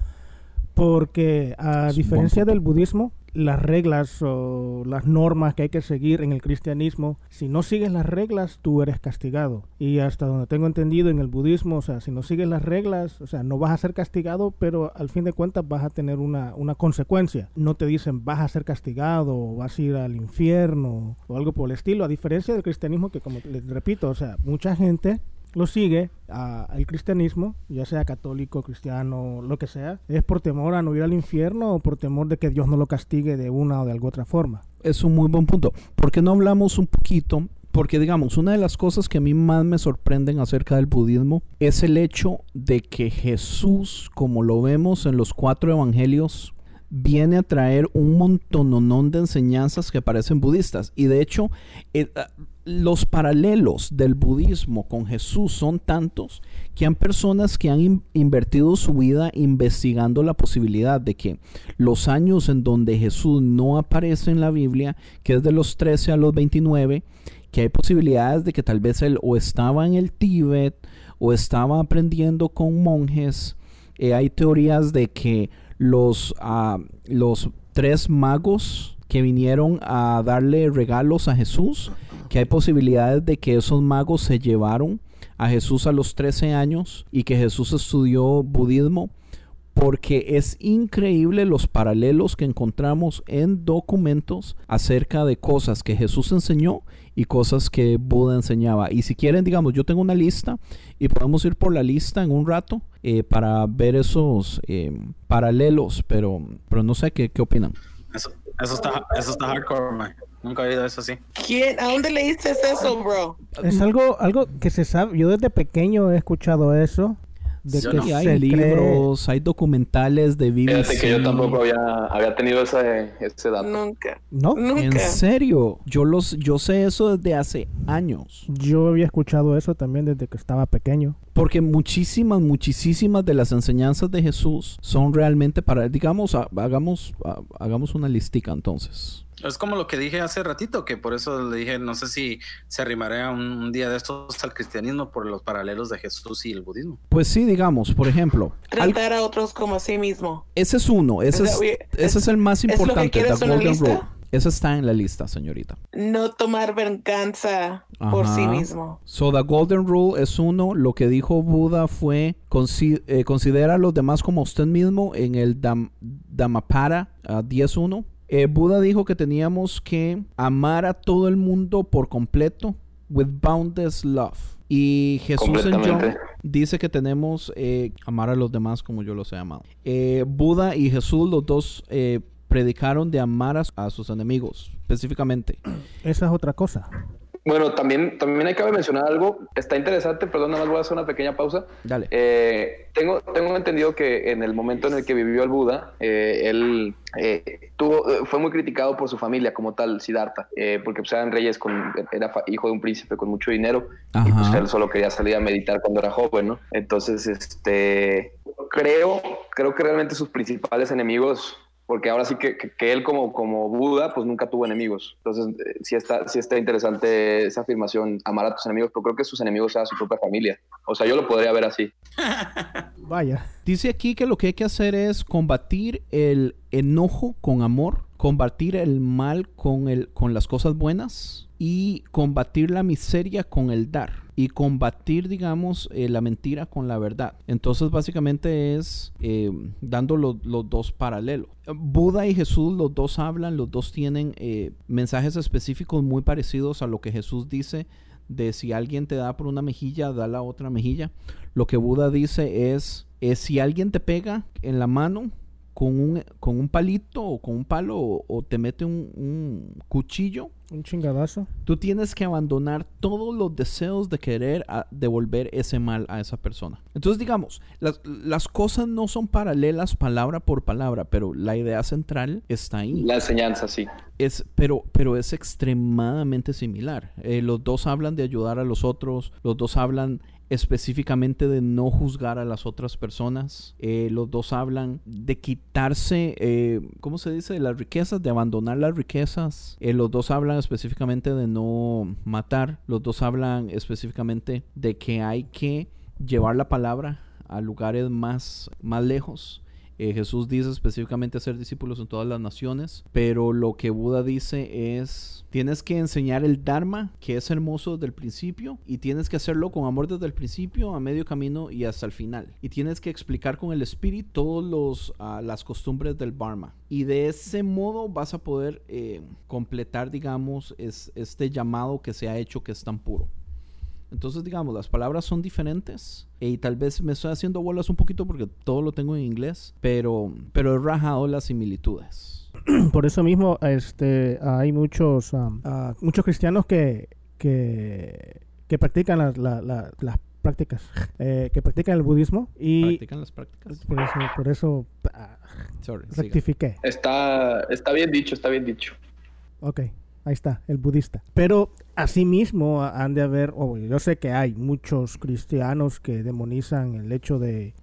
Porque a Es diferencia del budismo, las reglas o las normas que hay que seguir en el cristianismo, si no sigues las reglas, tú eres castigado. Y hasta donde tengo entendido en el budismo, o sea, si no sigues las reglas, o sea, no vas a ser castigado, pero al fin de cuentas vas a tener una, una consecuencia. No te dicen vas a ser castigado o vas a ir al infierno o algo por el estilo, a diferencia del cristianismo que, como les repito, o sea, mucha gente lo sigue al cristianismo, ya sea católico, cristiano, lo que sea, es por temor a no ir al infierno o por temor de que Dios no lo castigue de una o de alguna otra forma. es un muy buen punto. ¿Por qué no hablamos un poquito? Porque digamos, una de las cosas que a mí más me sorprenden acerca del budismo es el hecho de que Jesús, como lo vemos en los cuatro evangelios, viene a traer un montononón de enseñanzas que parecen budistas. Y de hecho, eh, ah, los paralelos del budismo con Jesús son tantos que hay personas que han in- invertido su vida investigando la posibilidad de que los años en donde Jesús no aparece en la Biblia, que es de los 13 a los 29, que hay posibilidades de que tal vez él o estaba en el Tíbet o estaba aprendiendo con monjes. Eh, hay teorías de que los, ah, los tres magos que vinieron a darle regalos a Jesús, que hay posibilidades de que esos magos se llevaron a Jesús a los 13 años y que Jesús estudió budismo porque es increíble los paralelos que encontramos en documentos acerca de cosas que Jesús enseñó y cosas que Buda enseñaba. Y si quieren, digamos, yo tengo una lista y podemos ir por la lista en un rato eh, para ver esos eh, paralelos, pero, pero no sé qué, qué opinan. Eso, eso está, eso está hardcore, man. Nunca he oído eso así. ¿Quién? ¿A dónde leíste eso, bro? Es algo, algo que se sabe, yo desde pequeño he escuchado eso, de Sí, que hay se cree- libros, hay documentales de BBC. Fíjate que yo tampoco había, había tenido ese, ese dato. Nunca. ¿No? En Nunca. serio, yo los, yo sé eso desde hace años. Yo había escuchado eso también desde que estaba pequeño. Porque muchísimas, muchísimas de las enseñanzas de Jesús son realmente para, digamos, ha- hagamos, ha- hagamos una listica entonces. Es como lo que dije hace ratito, que por eso le dije, no sé si se arrimaría un, un día de estos al cristianismo por los paralelos de Jesús y el budismo. Pues sí, digamos, por ejemplo, al- Tratar a otros como a sí mismo. ese es uno, ese es, ese el más ¿es lo que importante, Golden. Ese está en la lista, señorita. No tomar venganza por sí mismo. So, the Golden Rule es uno. Lo que dijo Buda fue: consi- eh, considera a los demás como usted mismo en el Dam- Dhammapada ah, 10.1. Eh, Buda dijo que teníamos que amar a todo el mundo por completo, with boundless love. Y Jesús en John, dice que tenemos eh, amar a los demás como yo los he amado. Eh, Buda y Jesús, los dos eh, predicaron de amar a, a sus enemigos, específicamente. Esa es otra cosa. Bueno, también, también hay que mencionar algo. Está interesante, perdón, nada más voy a hacer una pequeña pausa. Dale. Eh, tengo, tengo entendido que en el momento en el que vivió el Buda, eh, él eh, tuvo, eh, fue muy criticado por su familia como tal, Siddhartha, eh, porque pues, eran reyes, con, era hijo de un príncipe con mucho dinero y pues él solo quería salir a meditar cuando era joven, ¿no? Entonces, este, creo, creo que realmente sus principales enemigos porque ahora sí que, que- él como, como Buda, pues nunca tuvo enemigos. Entonces, eh, sí está, sí está interesante esa afirmación, amar a tus enemigos, pero creo que sus enemigos sean su propia familia. O sea, yo lo podría ver así. Vaya. Dice aquí que lo que hay que hacer es combatir el enojo con amor, combatir el mal con, el, con las cosas buenas y combatir la miseria con el dar y combatir, digamos, eh, la mentira con la verdad. Entonces, básicamente es eh, dando lo- los dos paralelos. Buda y Jesús, los dos hablan, los dos tienen eh, mensajes específicos muy parecidos a lo que Jesús dice de si alguien te da por una mejilla, da la otra mejilla. Lo que Buda dice es, es si alguien te pega en la mano con un, con un palito o con un palo o, o te mete un, un cuchillo, Un chingadazo. tú tienes que abandonar todos los deseos de querer a- devolver ese mal a esa persona. Entonces, digamos, las, las cosas no son paralelas palabra por palabra, pero la idea central está ahí. La enseñanza, sí. Es, pero, pero es extremadamente similar. Eh, los dos hablan de ayudar a los otros, los dos hablan específicamente de no juzgar a las otras personas, eh, los dos hablan de quitarse, eh, ¿cómo se dice? De las riquezas, de abandonar las riquezas, Eh, los dos hablan específicamente de no matar, los dos hablan específicamente de que hay que llevar la palabra a lugares más, más lejos. Eh, Jesús dice específicamente ser discípulos en todas las naciones, pero lo que Buda dice es, tienes que enseñar el Dharma, que es hermoso desde el principio, y tienes que hacerlo con amor desde el principio, a medio camino y hasta el final. Y tienes que explicar con el espíritu todas las costumbres del Dharma. Y de ese modo vas a poder eh, completar, digamos, es, este llamado que se ha hecho que es tan puro. Entonces, digamos, las palabras son diferentes y tal vez me estoy haciendo bolas un poquito porque todo lo tengo en inglés, pero, pero he rajado las similitudes. Por eso mismo este, hay muchos, am, ah, muchos cristianos que, que, que practican las, la- la- las prácticas, eh, que practican el budismo y ¿Practican las prácticas? por eso, por eso ah, Sorry, siga. rectifiqué. Está, está bien dicho, está bien dicho. Ok, ahí está, el budista. Pero asimismo han de haber, yo sé que hay muchos cristianos que demonizan el hecho de,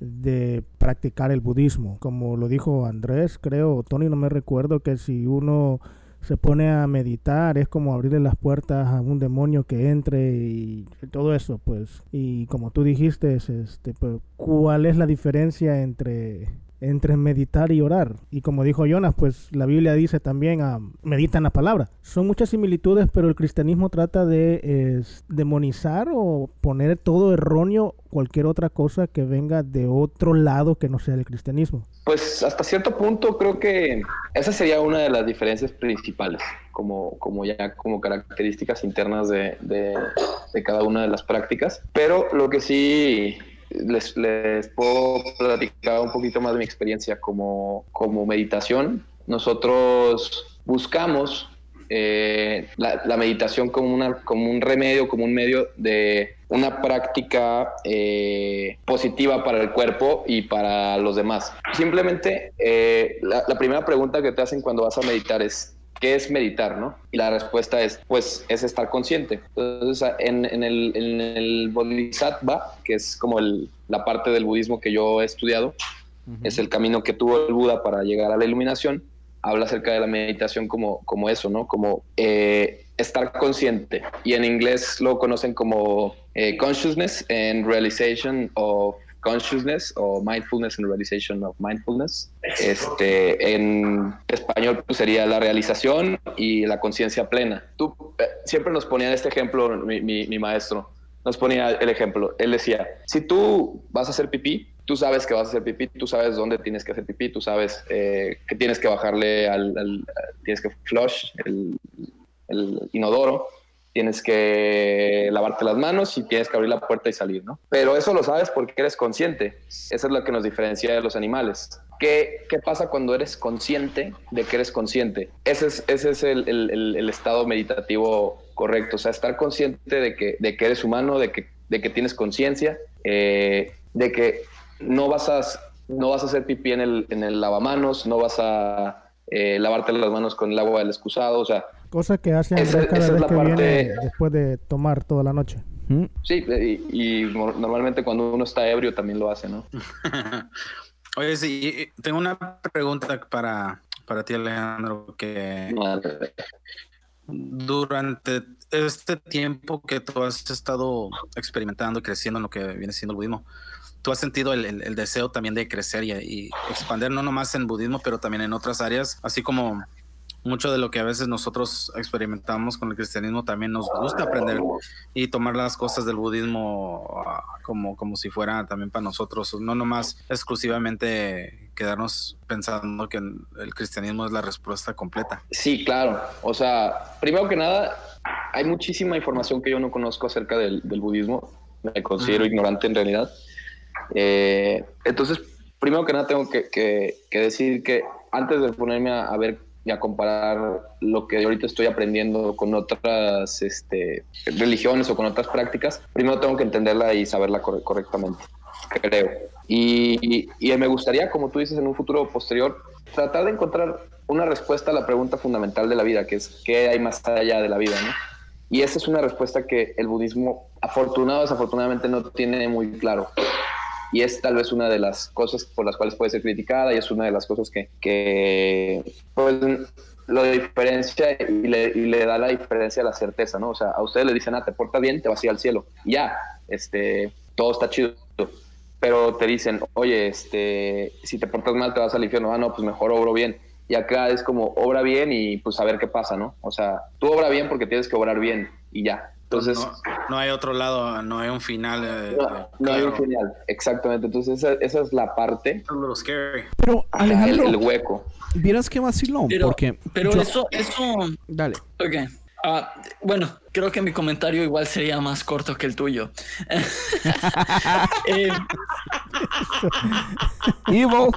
practicar el budismo. Como lo dijo Andrés, creo, Tony, no me recuerdo que si uno se pone a meditar es como abrirle las puertas a un demonio que entre y todo eso, pues. Y como tú dijiste, es, este, pues, ¿cuál es la diferencia entre entre meditar y orar. Y como dijo Jonas, pues la Biblia dice también, ah, medita en la palabra. Son muchas similitudes, pero el cristianismo trata de demonizar o poner todo erróneo cualquier otra cosa que venga de otro lado que no sea el cristianismo. Pues hasta cierto punto creo que esa sería una de las diferencias principales, como, como ya como características internas de- de cada una de las prácticas. Pero lo que sí les, les puedo platicar un poquito más de mi experiencia como, como meditación. Nosotros buscamos eh, la, meditación como, una, como un remedio, como un medio de una práctica eh, positiva para el cuerpo y para los demás. Simplemente eh, la primera pregunta que te hacen cuando vas a meditar es, ¿qué es meditar? ¿no? Y la respuesta es, pues es estar consciente. Entonces, en, en el, en el Bodhisattva, que es como el- la parte del budismo que yo he estudiado, es el camino que tuvo el Buda para llegar a la iluminación, habla acerca de la meditación como, como eso, ¿no? Como eh, estar consciente. Y en inglés lo conocen como eh, consciousness and realization of consciousness o mindfulness and realization of mindfulness. Este, en español pues, sería la realización y la conciencia plena. Tú eh, siempre nos ponía este ejemplo mi, mi- mi maestro. Nos ponía el ejemplo. Él decía, si tú vas a hacer pipí, tú sabes que vas a hacer pipí, tú sabes dónde tienes que hacer pipí, tú sabes eh, que tienes que bajarle al, al- tienes que flush el, el inodoro tienes que lavarte las manos y tienes que abrir la puerta y salir, ¿no? Pero eso lo sabes porque eres consciente. Eso es lo que nos diferencia de los animales. ¿Qué, qué pasa cuando eres consciente de que eres consciente? Ese es, ese es el, el- estado meditativo correcto, o sea, estar consciente de que, de que eres humano, de que, de que tienes conciencia, eh, de que no vas a, no vas a hacer pipí en el, en el lavamanos, no vas a eh, lavarte las manos con el agua del excusado, o sea, Cosa que hace Esa- Andrés cada esa es vez la que parte- viene después de tomar toda la noche. ¿Mm? sí, y, y no- normalmente cuando uno está ebrio también lo hace, ¿no? Oye, sí, tengo una pregunta para, para ti, Alejandro, que durante este tiempo que tú has estado experimentando y creciendo en lo que viene siendo el budismo, tú has sentido el, el- el deseo también de crecer y, y expandir no nomás en budismo, pero también en otras áreas, así como mucho de lo que a veces nosotros experimentamos con el cristianismo también nos gusta aprender y tomar las cosas del budismo ah, como, como si fuera también para nosotros, no nomás exclusivamente quedarnos pensando que el cristianismo es la respuesta completa. Sí, claro. O sea, primero que nada, hay muchísima información que yo no conozco acerca del, del budismo. Me considero ignorante en realidad. Eh, entonces, primero que nada, tengo que, que- que decir que antes de ponerme a, a ver y a comparar lo que ahorita estoy aprendiendo con otras este, religiones o con otras prácticas, primero tengo que entenderla y saberla corre- correctamente, creo. Y, me gustaría, como tú dices, en un futuro posterior, tratar de encontrar una respuesta a la pregunta fundamental de la vida, que es ¿qué hay más allá de la vida? Y esa es una respuesta que el budismo, afortunado o desafortunadamente, no tiene muy claro. Y es tal vez una de las cosas por las cuales puede ser criticada y es una de las cosas que, que pues, lo diferencia y le, da la diferencia a la certeza, ¿no? O sea, a ustedes le dicen, ah, te portas bien, te vas a ir al cielo. Ya, este, todo está chido. Pero te dicen, oye, este, si te portas mal, te vas al infierno. Ah, no, pues mejor obro bien. Y acá es como obra bien y pues a ver qué pasa, ¿no? O sea, tú obra bien porque tienes que obrar bien y ya. Entonces, no, no hay otro lado, no hay un final. eh, no, no hay un final, exactamente. Entonces, esa, esa es la parte. Pero el, Alejandro, el hueco. vieras qué vacilón, Pero, porque pero yo- eso, eso, Dale. ok. Ah, bueno, creo que mi comentario igual sería más corto que el tuyo. Eh, Evil,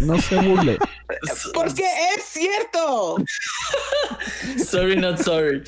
no se burle. Porque es cierto. sorry, not sorry.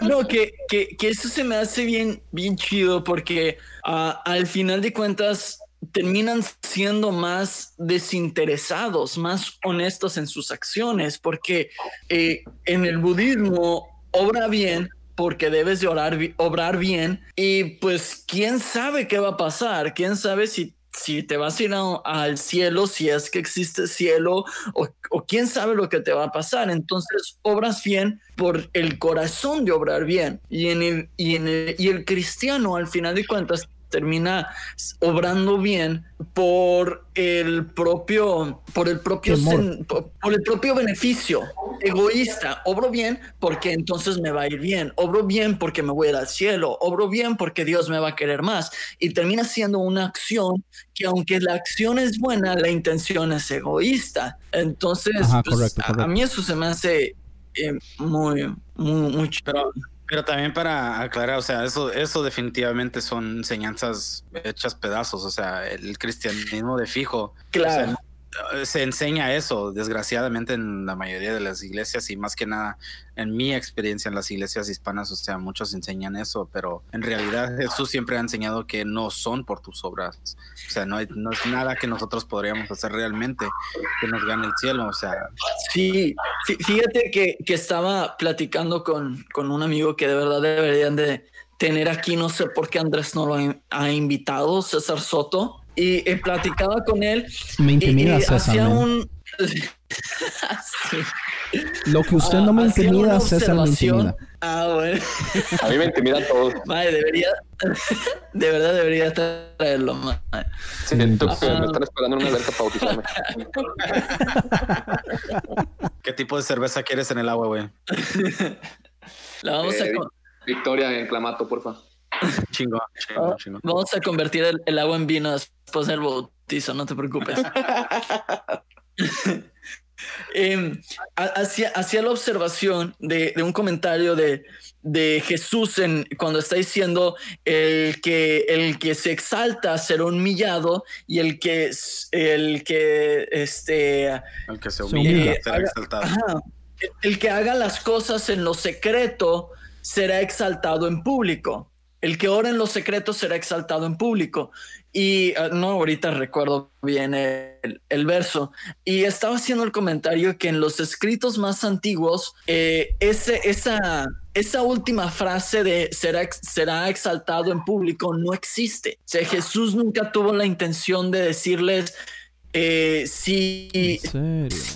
No, que, que, eso se me hace bien, bien chido porque ah, al final de cuentas terminan siendo más desinteresados, más honestos en sus acciones, porque eh, en el budismo obra bien porque debes de obrar bien y pues quién sabe qué va a pasar, quién sabe si si te vas a ir al cielo, si es que existe cielo, o, o quién sabe lo que te va a pasar. Entonces, obras bien por el corazón de obrar bien. Y, en el, y, en el, y el cristiano, al final de cuentas, termina obrando bien por el propio por el propio sen- por, por el propio beneficio. Egoísta. Obro bien porque entonces me va a ir bien. Obro bien porque me voy a ir al cielo. Obro bien porque Dios me va a querer más. Y termina siendo una acción que aunque la acción es buena la intención es egoísta. Entonces Ajá, pues, correcto, a- mí eso se me hace eh, muy muy muy chido. Pero, también para aclarar, o sea, eso, eso definitivamente son enseñanzas hechas pedazos. O sea, el cristianismo de fijo. Claro. Se enseña eso, desgraciadamente, en la mayoría de las iglesias y más que nada en mi experiencia en las iglesias hispanas, o sea, muchos enseñan eso, pero en realidad Jesús siempre ha enseñado que no son por tus obras. O sea, no, es nada que nosotros podríamos hacer realmente que nos gane el cielo. O sea, Sí, fí- fíjate que, que estaba platicando con, con un amigo que de verdad deberían de tener aquí, no sé por qué Andrés no lo ha invitado, César Soto, y eh, platicaba con él. Me y- intimida, y César, hacía man. un... Sí. Lo que usted no me Ah, intimida, César me intimida. Ah, bueno. A mí me intimidan todos. Madre, debería, de verdad debería traerlo. madre. Siento que Ah. me están esperando en una alberca para bautizarme. ¿qué tipo de cerveza quieres en el agua, güey? La vamos, Eh, a, Victoria en Clamato, porfa. Chingo, chingo, chingo. vamos a convertir el, el agua en vino después del bautizo, no te preocupes. Em, ha- hacía, hacía la observación de, de un comentario de, de Jesús en, cuando está diciendo el que, el que se exalta será humillado y el que, el que este, El que se humilla será Haga- exaltado. Ajá. El- El que haga las cosas en lo secreto será exaltado en público. El que ora en lo secreto será exaltado en público. Y ah, no, ahorita recuerdo bien el, el verso. Y estaba haciendo el comentario que en los escritos más antiguos, eh, ese, esa, esa última frase de será, será exaltado en público no existe. O sea, Jesús nunca tuvo la intención de decirles, eh, si,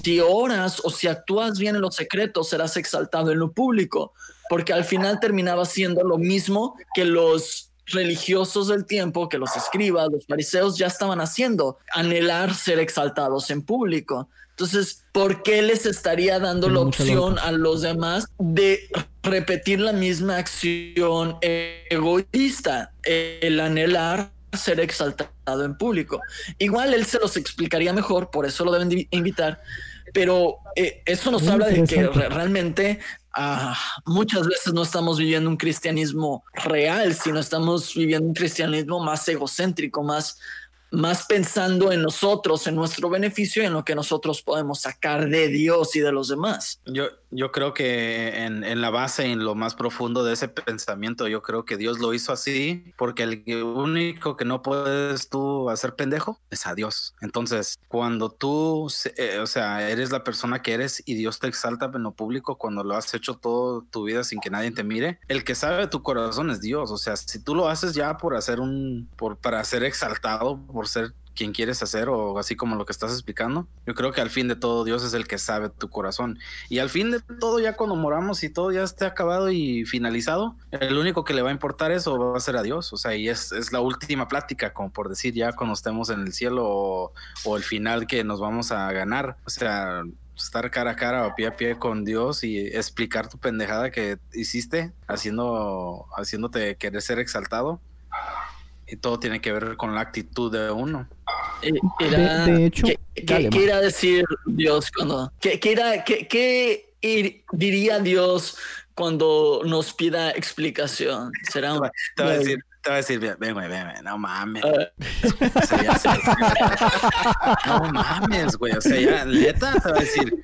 si oras o si actúas bien en lo secreto, serás exaltado en lo público, porque al final terminaba siendo lo mismo que los religiosos del tiempo, que los escribas, los fariseos ya estaban haciendo, anhelar ser exaltados en público. Entonces, ¿por qué les estaría dando la opción a los demás de repetir la misma acción egoísta, el anhelar ser exaltado en público? Igual él se los explicaría mejor, por eso lo deben de invitar, pero eh, eso nos Muy habla de que realmente ah, muchas veces no estamos viviendo un cristianismo real, sino estamos viviendo un cristianismo más egocéntrico, más, más pensando en nosotros, en nuestro beneficio y en lo que nosotros podemos sacar de Dios y de los demás. Yo, yo creo que en, en la base, en lo más profundo de ese pensamiento, yo creo que Dios lo hizo así porque el único que no puedes tú hacer pendejo es a Dios. Entonces, cuando tú, eh, o sea, eres la persona que eres y Dios te exalta en lo público, cuando lo has hecho toda tu vida sin que nadie te mire, el que sabe tu corazón es Dios. O sea, si tú lo haces ya por hacer un, por, para ser exaltado, por ser quien quieres hacer o así como lo que estás explicando, yo creo que al fin de todo Dios es el que sabe tu corazón. Y al fin de todo, ya cuando moramos y todo ya esté acabado y finalizado, el único que le va a importar eso va a ser a Dios. O sea, y es, es la última plática, como por decir, ya cuando estemos en el cielo o, o el final que nos vamos a ganar. O sea, estar cara a cara o pie a pie con Dios y explicar tu pendejada que hiciste, haciendo, haciéndote querer ser exaltado. Y todo tiene que ver con la actitud de uno. Eh, irá- de hecho, ¿qué, dale, qué irá a decir Dios cuando... ¿Qué, qué irá- qué- qué ir- diría Dios cuando nos pida explicación? Será un... Te va a decir, te va a decir, ven, ven, güey, ven, ven, no mames. Eh, O sea, ya sé. no mames, güey. O sea, ya, neta, te va a decir,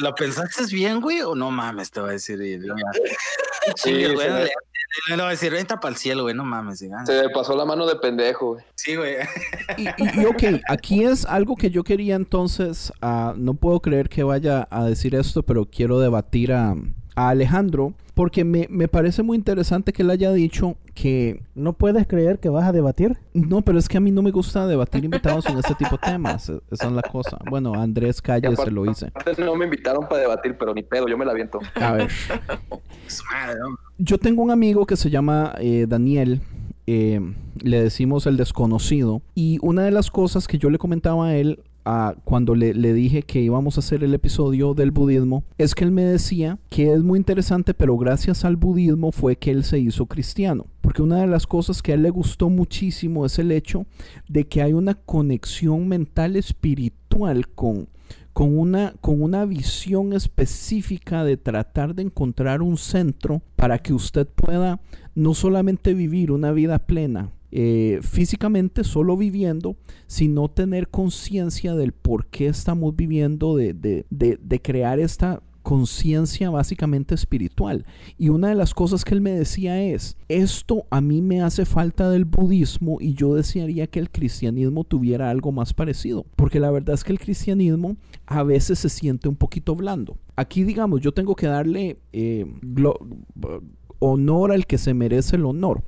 ¿lo pensaste bien, güey? O no mames, te va a decir. Y luego ya, chingue, Sí, güey, le- le- le va a decir, venta para el cielo, güey, no mames. gana. Se me pasó la mano de pendejo, güey. Sí, güey. Y, y- y ok, aquí es algo que yo quería entonces, ah, no puedo creer que vaya a decir esto, pero quiero debatir a, a Alejandro, porque me, me parece muy interesante que él haya dicho que, ¿No puedes creer que vas a debatir? no, pero es que a mí no me gusta debatir invitados en este tipo de temas, e- esa es la cosa. Bueno, a Andrés Calle se lo hice. No me invitaron para debatir, pero ni pedo, yo me la aviento. A ver, yo tengo un amigo que se llama eh, Daniel, eh, le decimos el desconocido, y una de las cosas que yo le comentaba a él cuando le, le dije que íbamos a hacer el episodio del budismo, es que él me decía que es muy interesante, pero gracias al budismo fue que él se hizo cristiano. Porque una de las cosas que a él le gustó muchísimo es el hecho de que hay una conexión mental espiritual con con una, con una visión específica de tratar de encontrar un centro para que usted pueda no solamente vivir una vida plena eh, físicamente, solo viviendo, sino tener conciencia del por qué estamos viviendo, de, de- de- crear esta conciencia básicamente espiritual. Y una de las cosas que él me decía es, esto a mí me hace falta del budismo y yo desearía que el cristianismo tuviera algo más parecido, porque la verdad es que el cristianismo a veces se siente un poquito blando. Aquí digamos, yo tengo que darle eh, honor al que se merece el honor.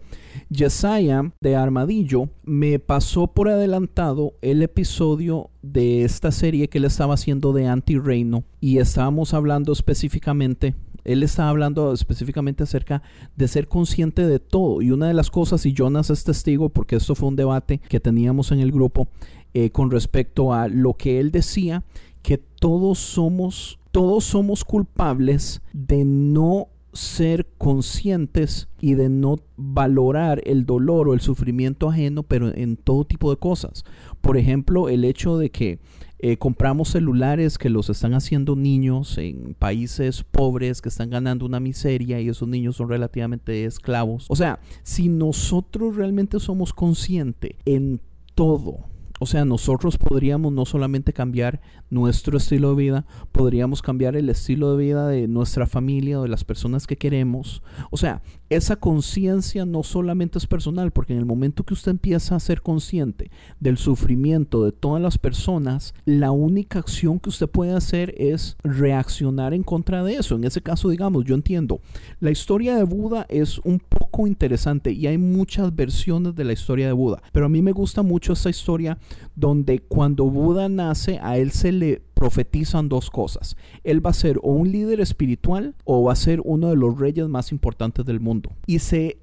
Yesaya de Armadillo me pasó por adelantado el episodio de esta serie que él estaba haciendo de Anti-Reino y estábamos hablando específicamente, él estaba hablando específicamente acerca de ser consciente de todo y una de las cosas, y Jonas es testigo porque esto fue un debate que teníamos en el grupo eh, con respecto a lo que él decía, que todos somos, todos somos culpables de no ser conscientes y de no valorar el dolor o el sufrimiento ajeno, pero en todo tipo de cosas. Por ejemplo, el hecho de que eh, compramos celulares que los están haciendo niños en países pobres que están ganando una miseria y esos niños son relativamente esclavos. O sea, si nosotros realmente somos conscientes en todo, o sea, nosotros podríamos no solamente cambiar nuestro estilo de vida, podríamos cambiar el estilo de vida de nuestra familia o de las personas que queremos. O sea, esa conciencia no solamente es personal, porque en el momento que usted empieza a ser consciente del sufrimiento de todas las personas, la única acción que usted puede hacer es reaccionar en contra de eso. En ese caso, digamos, yo entiendo, la historia de Buda es un poco interesante y hay muchas versiones de la historia de Buda, pero a mí me gusta mucho esa historia donde cuando Buda nace a él se le profetizan dos cosas. Él va a ser o un líder espiritual o va a ser uno de los reyes más importantes del mundo. Y se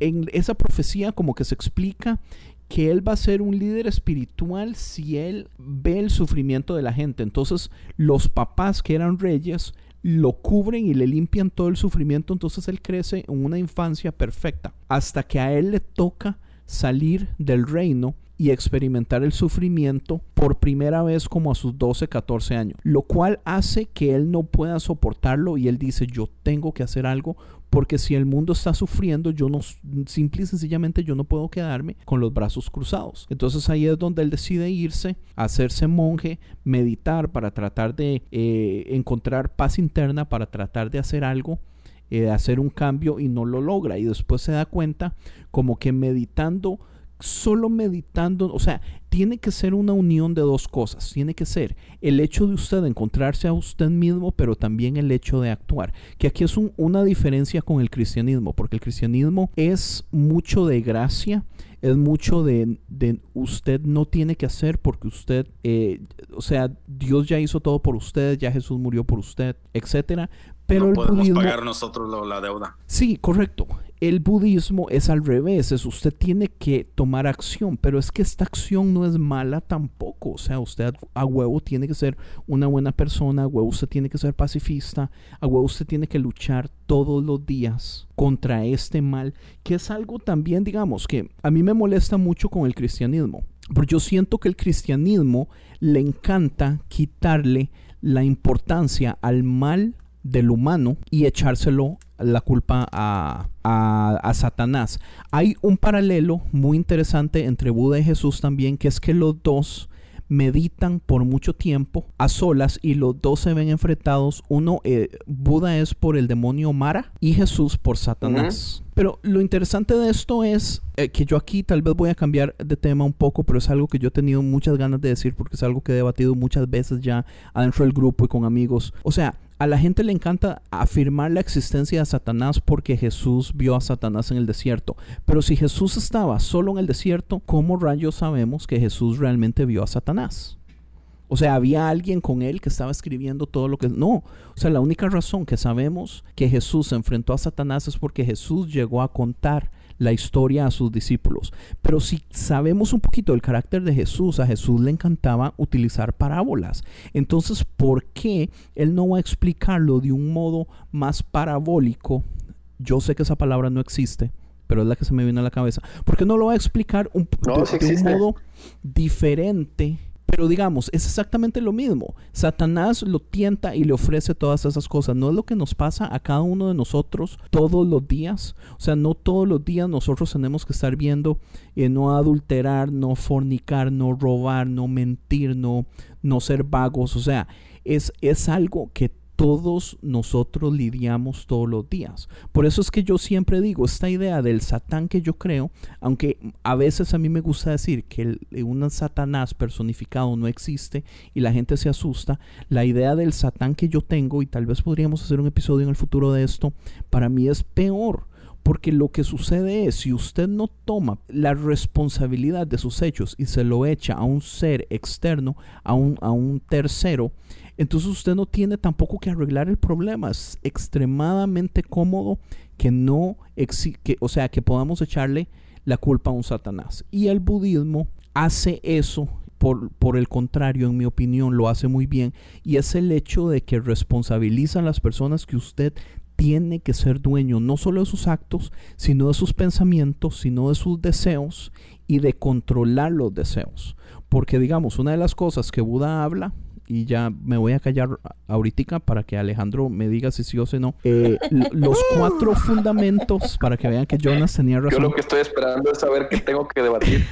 en esa profecía como que se explica que él va a ser un líder espiritual si él ve el sufrimiento de la gente. Entonces, los papás que eran reyes lo cubren y le limpian todo el sufrimiento, entonces él crece en una infancia perfecta, hasta que a él le toca salir del reino y experimentar el sufrimiento por primera vez como a sus 12, 14 años, lo cual hace que él no pueda soportarlo y él dice, yo tengo que hacer algo porque si el mundo está sufriendo, yo no, simple y sencillamente yo no puedo quedarme con los brazos cruzados. Entonces ahí es donde él decide irse, hacerse monje, meditar para tratar de eh, encontrar paz interna, para tratar de hacer algo eh, hacer un cambio y no lo logra y después se da cuenta como que meditando solo meditando, o sea, tiene que ser una unión de dos cosas. Tiene que ser el hecho de usted encontrarse a usted mismo, pero también el hecho de actuar. Que aquí es una diferencia con el cristianismo, porque el cristianismo es mucho de gracia, es mucho de, usted no tiene que hacer porque usted, eh, o sea, Dios ya hizo todo por usted, ya Jesús murió por usted, etcétera. Pero no el podemos budismo, pagar nosotros la deuda. Sí, correcto. El budismo es al revés, es usted tiene que tomar acción, pero es que esta acción no es mala tampoco. O sea, usted a huevo tiene que ser una buena persona, a huevo usted tiene que ser pacifista, a huevo usted tiene que luchar todos los días contra este mal, que es algo también, digamos, que a mí me molesta mucho con el cristianismo. Porque yo siento que el cristianismo le encanta quitarle la importancia al mal del humano y echárselo la culpa a, a, Satanás. Hay un paralelo muy interesante entre Buda y Jesús también, que es que los dos meditan por mucho tiempo a solas y los dos se ven enfrentados. Uno, eh, Buda es por el demonio Mara y Jesús por Satanás. Pero lo interesante de esto es eh, que yo aquí tal vez voy a cambiar de tema un poco, pero es algo que yo he tenido muchas ganas de decir porque es algo que he debatido muchas veces ya adentro del grupo y con amigos. O sea, a la gente le encanta afirmar la existencia de Satanás porque Jesús vio a Satanás en el desierto. Pero si Jesús estaba solo en el desierto, ¿cómo rayos sabemos que Jesús realmente vio a Satanás? O sea, había alguien con él que estaba escribiendo todo lo que... No, o sea, la única razón que sabemos que Jesús se enfrentó a Satanás es porque Jesús llegó a contar la historia a sus discípulos. Pero si sabemos un poquito del carácter de Jesús, a Jesús le encantaba utilizar parábolas. Entonces, ¿por qué él no va a explicarlo de un modo más parabólico? Yo sé que esa palabra no existe, pero es la que se me vino a la cabeza. ¿Por qué no lo va a explicar un, de un modo diferente? Pero digamos, es exactamente lo mismo. Satanás lo tienta y le ofrece todas esas cosas. No es lo que nos pasa a cada uno de nosotros todos los días. O sea, no todos los días nosotros tenemos que estar viendo eh, no adulterar, no fornicar, no robar, no mentir, no, no ser vagos. O sea, es, es algo que todos nosotros lidiamos todos los días. Por eso es que yo siempre digo, esta idea del Satán que yo creo, aunque a veces a mí me gusta decir que un Satanás personificado no existe y la gente se asusta, la idea del Satán que yo tengo, y tal vez podríamos hacer un episodio en el futuro de esto, para mí es peor. Porque lo que sucede es, si usted no toma la responsabilidad de sus hechos y se lo echa a un ser externo, a un, a un tercero, entonces usted no tiene tampoco que arreglar el problema. Es extremadamente cómodo que no que, o sea, que podamos echarle la culpa a un Satanás. Y el budismo hace eso por, por, el contrario, en mi opinión, lo hace muy bien. Y es el hecho de que responsabiliza a las personas que usted tiene que ser dueño no solo de sus actos, sino de sus pensamientos, sino de sus deseos y de controlar los deseos. porque digamos, una de las cosas que Buda habla y ya me voy a callar ahorita para que Alejandro me diga si sí o si no. Eh, l- los cuatro fundamentos para que vean que Jonas tenía Yo razón. lo que estoy esperando es saber qué tengo que debatir.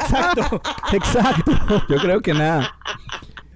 Exacto, exacto. Yo creo que nada.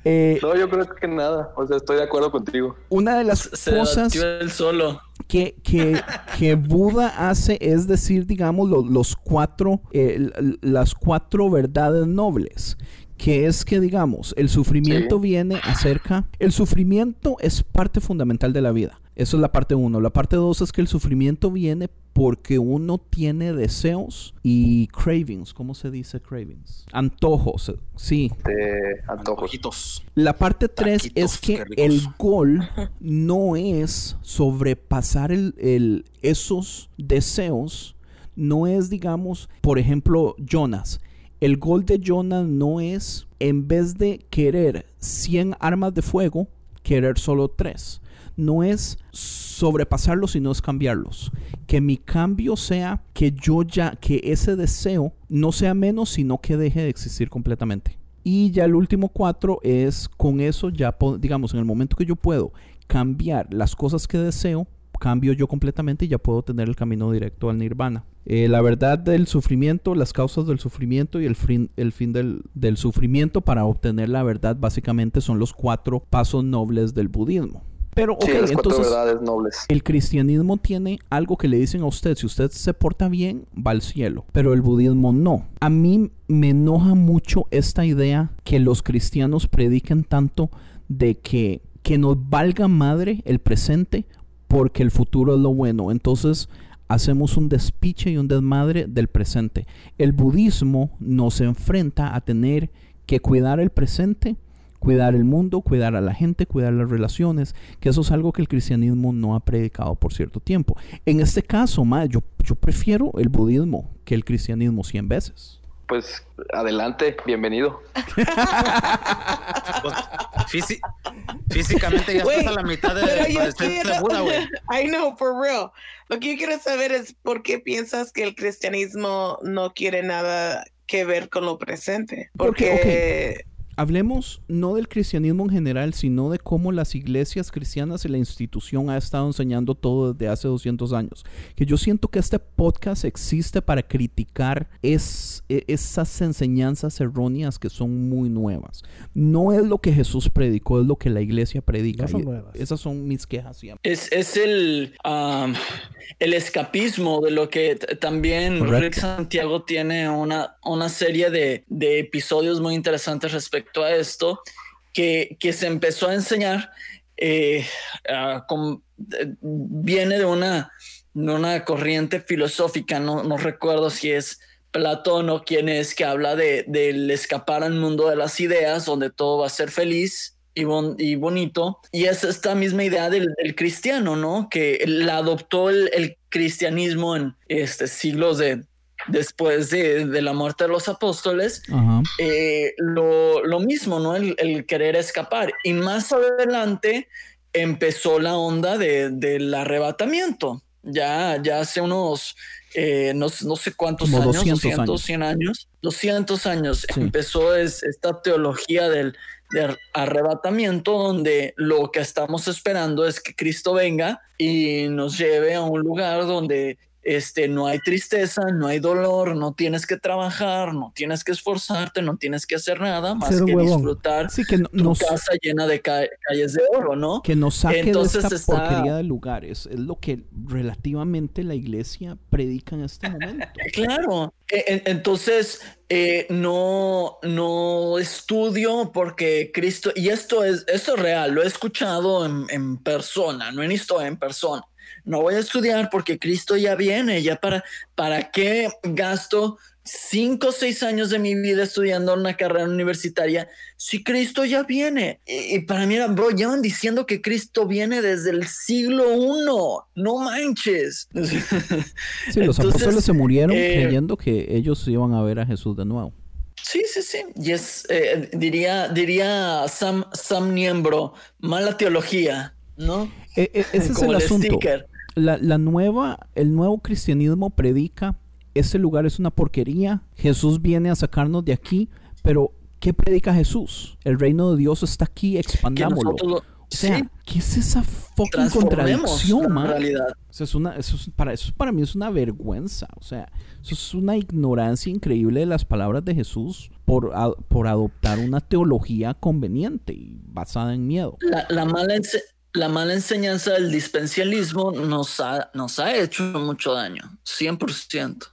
Eh, No, yo creo que nada. O sea, estoy de acuerdo contigo. una de las Se cosas solo. que, que, que Buda hace es decir, digamos, lo- los cuatro, eh, las cuatro verdades nobles. Que es que, digamos, el sufrimiento Sí. viene acerca. El sufrimiento es parte fundamental de la vida. Eso es la parte uno. La parte dos es que el sufrimiento viene porque uno tiene deseos y cravings. ¿Cómo se dice cravings? Antojos. Sí. De antojos. Ojitos. La parte 3 Taquitos, es que el gol no es sobrepasar el, el- esos deseos, no es, digamos, por ejemplo, Jonas. El gol de Jonas no es, en vez de querer 100 armas de fuego, querer solo 3. No es sobrepasarlos, sino es cambiarlos. Que mi cambio sea que yo ya, que ese deseo no sea menos, sino que deje de existir completamente. Y ya el último cuatro es con eso ya, digamos, en el momento que yo puedo cambiar las cosas que deseo, cambio yo completamente y ya puedo tener el camino directo al nirvana. Eh, la verdad del sufrimiento, las causas del sufrimiento y el fin, el fin del, del sufrimiento para obtener la verdad básicamente son los cuatro pasos nobles del budismo. Pero, ok, sí, entonces... verdades nobles. El cristianismo tiene algo que le dicen a usted, si usted se porta bien, va al cielo, pero el budismo no. A mí me enoja mucho esta idea que los cristianos prediquen tanto de que, que nos valga madre el presente porque el futuro es lo bueno. Entonces hacemos un despiche y un desmadre del presente. El budismo nos enfrenta a tener que cuidar el presente cuidar el mundo, cuidar a la gente, cuidar las relaciones, que eso es algo que el cristianismo no ha predicado por cierto tiempo. En este caso, yo, yo prefiero el budismo que el cristianismo 100 veces. Pues adelante, bienvenido. Pues, físi- físicamente ya estás a la mitad de Pero yo Buda, güey. I know, for real. Lo que yo quiero saber es por qué piensas que el cristianismo no quiere nada que ver con lo presente. Porque, Porque, Hablemos no del cristianismo en general, sino de cómo las iglesias cristianas y la institución ha estado enseñando todo desde hace 200 años. Que yo siento que este podcast existe para criticar es, e- esas enseñanzas erróneas que son muy nuevas. No es lo que Jesús predicó, es lo que la iglesia predica. No son nuevas. Esas son mis quejas siempre. Es, es el, am, el escapismo de lo que también Correcto. Rick Santiago tiene una, una serie de, de episodios muy interesantes respecto a esto, que, que se empezó a enseñar, eh, con- eh, viene de una, de una corriente filosófica, no, no recuerdo si es Platón o quién es, que habla de, del escapar al mundo de las ideas, donde todo va a ser feliz y, bon- y bonito. Y es esta misma idea del, del cristiano, ¿no? Que la adoptó el, el cristianismo en este, siglos de, después de, de la muerte de los apóstoles. Eh, lo, lo mismo, ¿no? El, el querer escapar. Y más adelante empezó la onda de- del arrebatamiento. Ya, ya hace unos, eh, no, no sé cuántos Como años, 200 200, años. 100 años, 200 años, Sí. empezó es, esta teología del, del arrebatamiento donde lo que estamos esperando es que Cristo venga y nos lleve a un lugar donde este, no hay tristeza, no hay dolor, no tienes que trabajar, no tienes que esforzarte, no tienes que hacer nada más que huevón. disfrutar Sí, que no- tu nos, casa llena de ca- calles de oro, ¿no? que nos saque Entonces de esta está- porquería de lugares. Es lo que relativamente la iglesia predica en este momento. Claro. E- en- Entonces, eh, no, no estudio porque Cristo, y esto es, esto es real, lo he escuchado en, en persona, no en historia, en persona. No voy a estudiar porque Cristo ya viene, ya para, ¿para qué gasto cinco o seis años de mi vida estudiando una carrera universitaria si Cristo ya viene? Y, y para mí era, bro, llevan diciendo que Cristo viene desde el siglo I, no manches. Sí, los Entonces, apóstoles se murieron eh, creyendo que ellos iban a ver a Jesús de nuevo. Sí, sí, sí. Y es, eh, diría, diría Sam, Sam Niembro, mala teología, ¿no? E- e- ese es el el asunto. La, la nueva, el nuevo cristianismo predica este lugar es una porquería, Jesús viene a sacarnos de aquí, pero ¿qué predica Jesús? El reino de Dios está aquí, expandámoslo. O sea, Sí. ¿qué es esa fucking contradicción, man? realidad. O sea, es una, eso, es para, eso para mí es una vergüenza. O sea, eso es una ignorancia increíble de las palabras de Jesús por, a- por adoptar una teología conveniente y basada en miedo. La, la mala la mala enseñanza del dispensialismo nos ha, nos ha hecho mucho daño, 100%.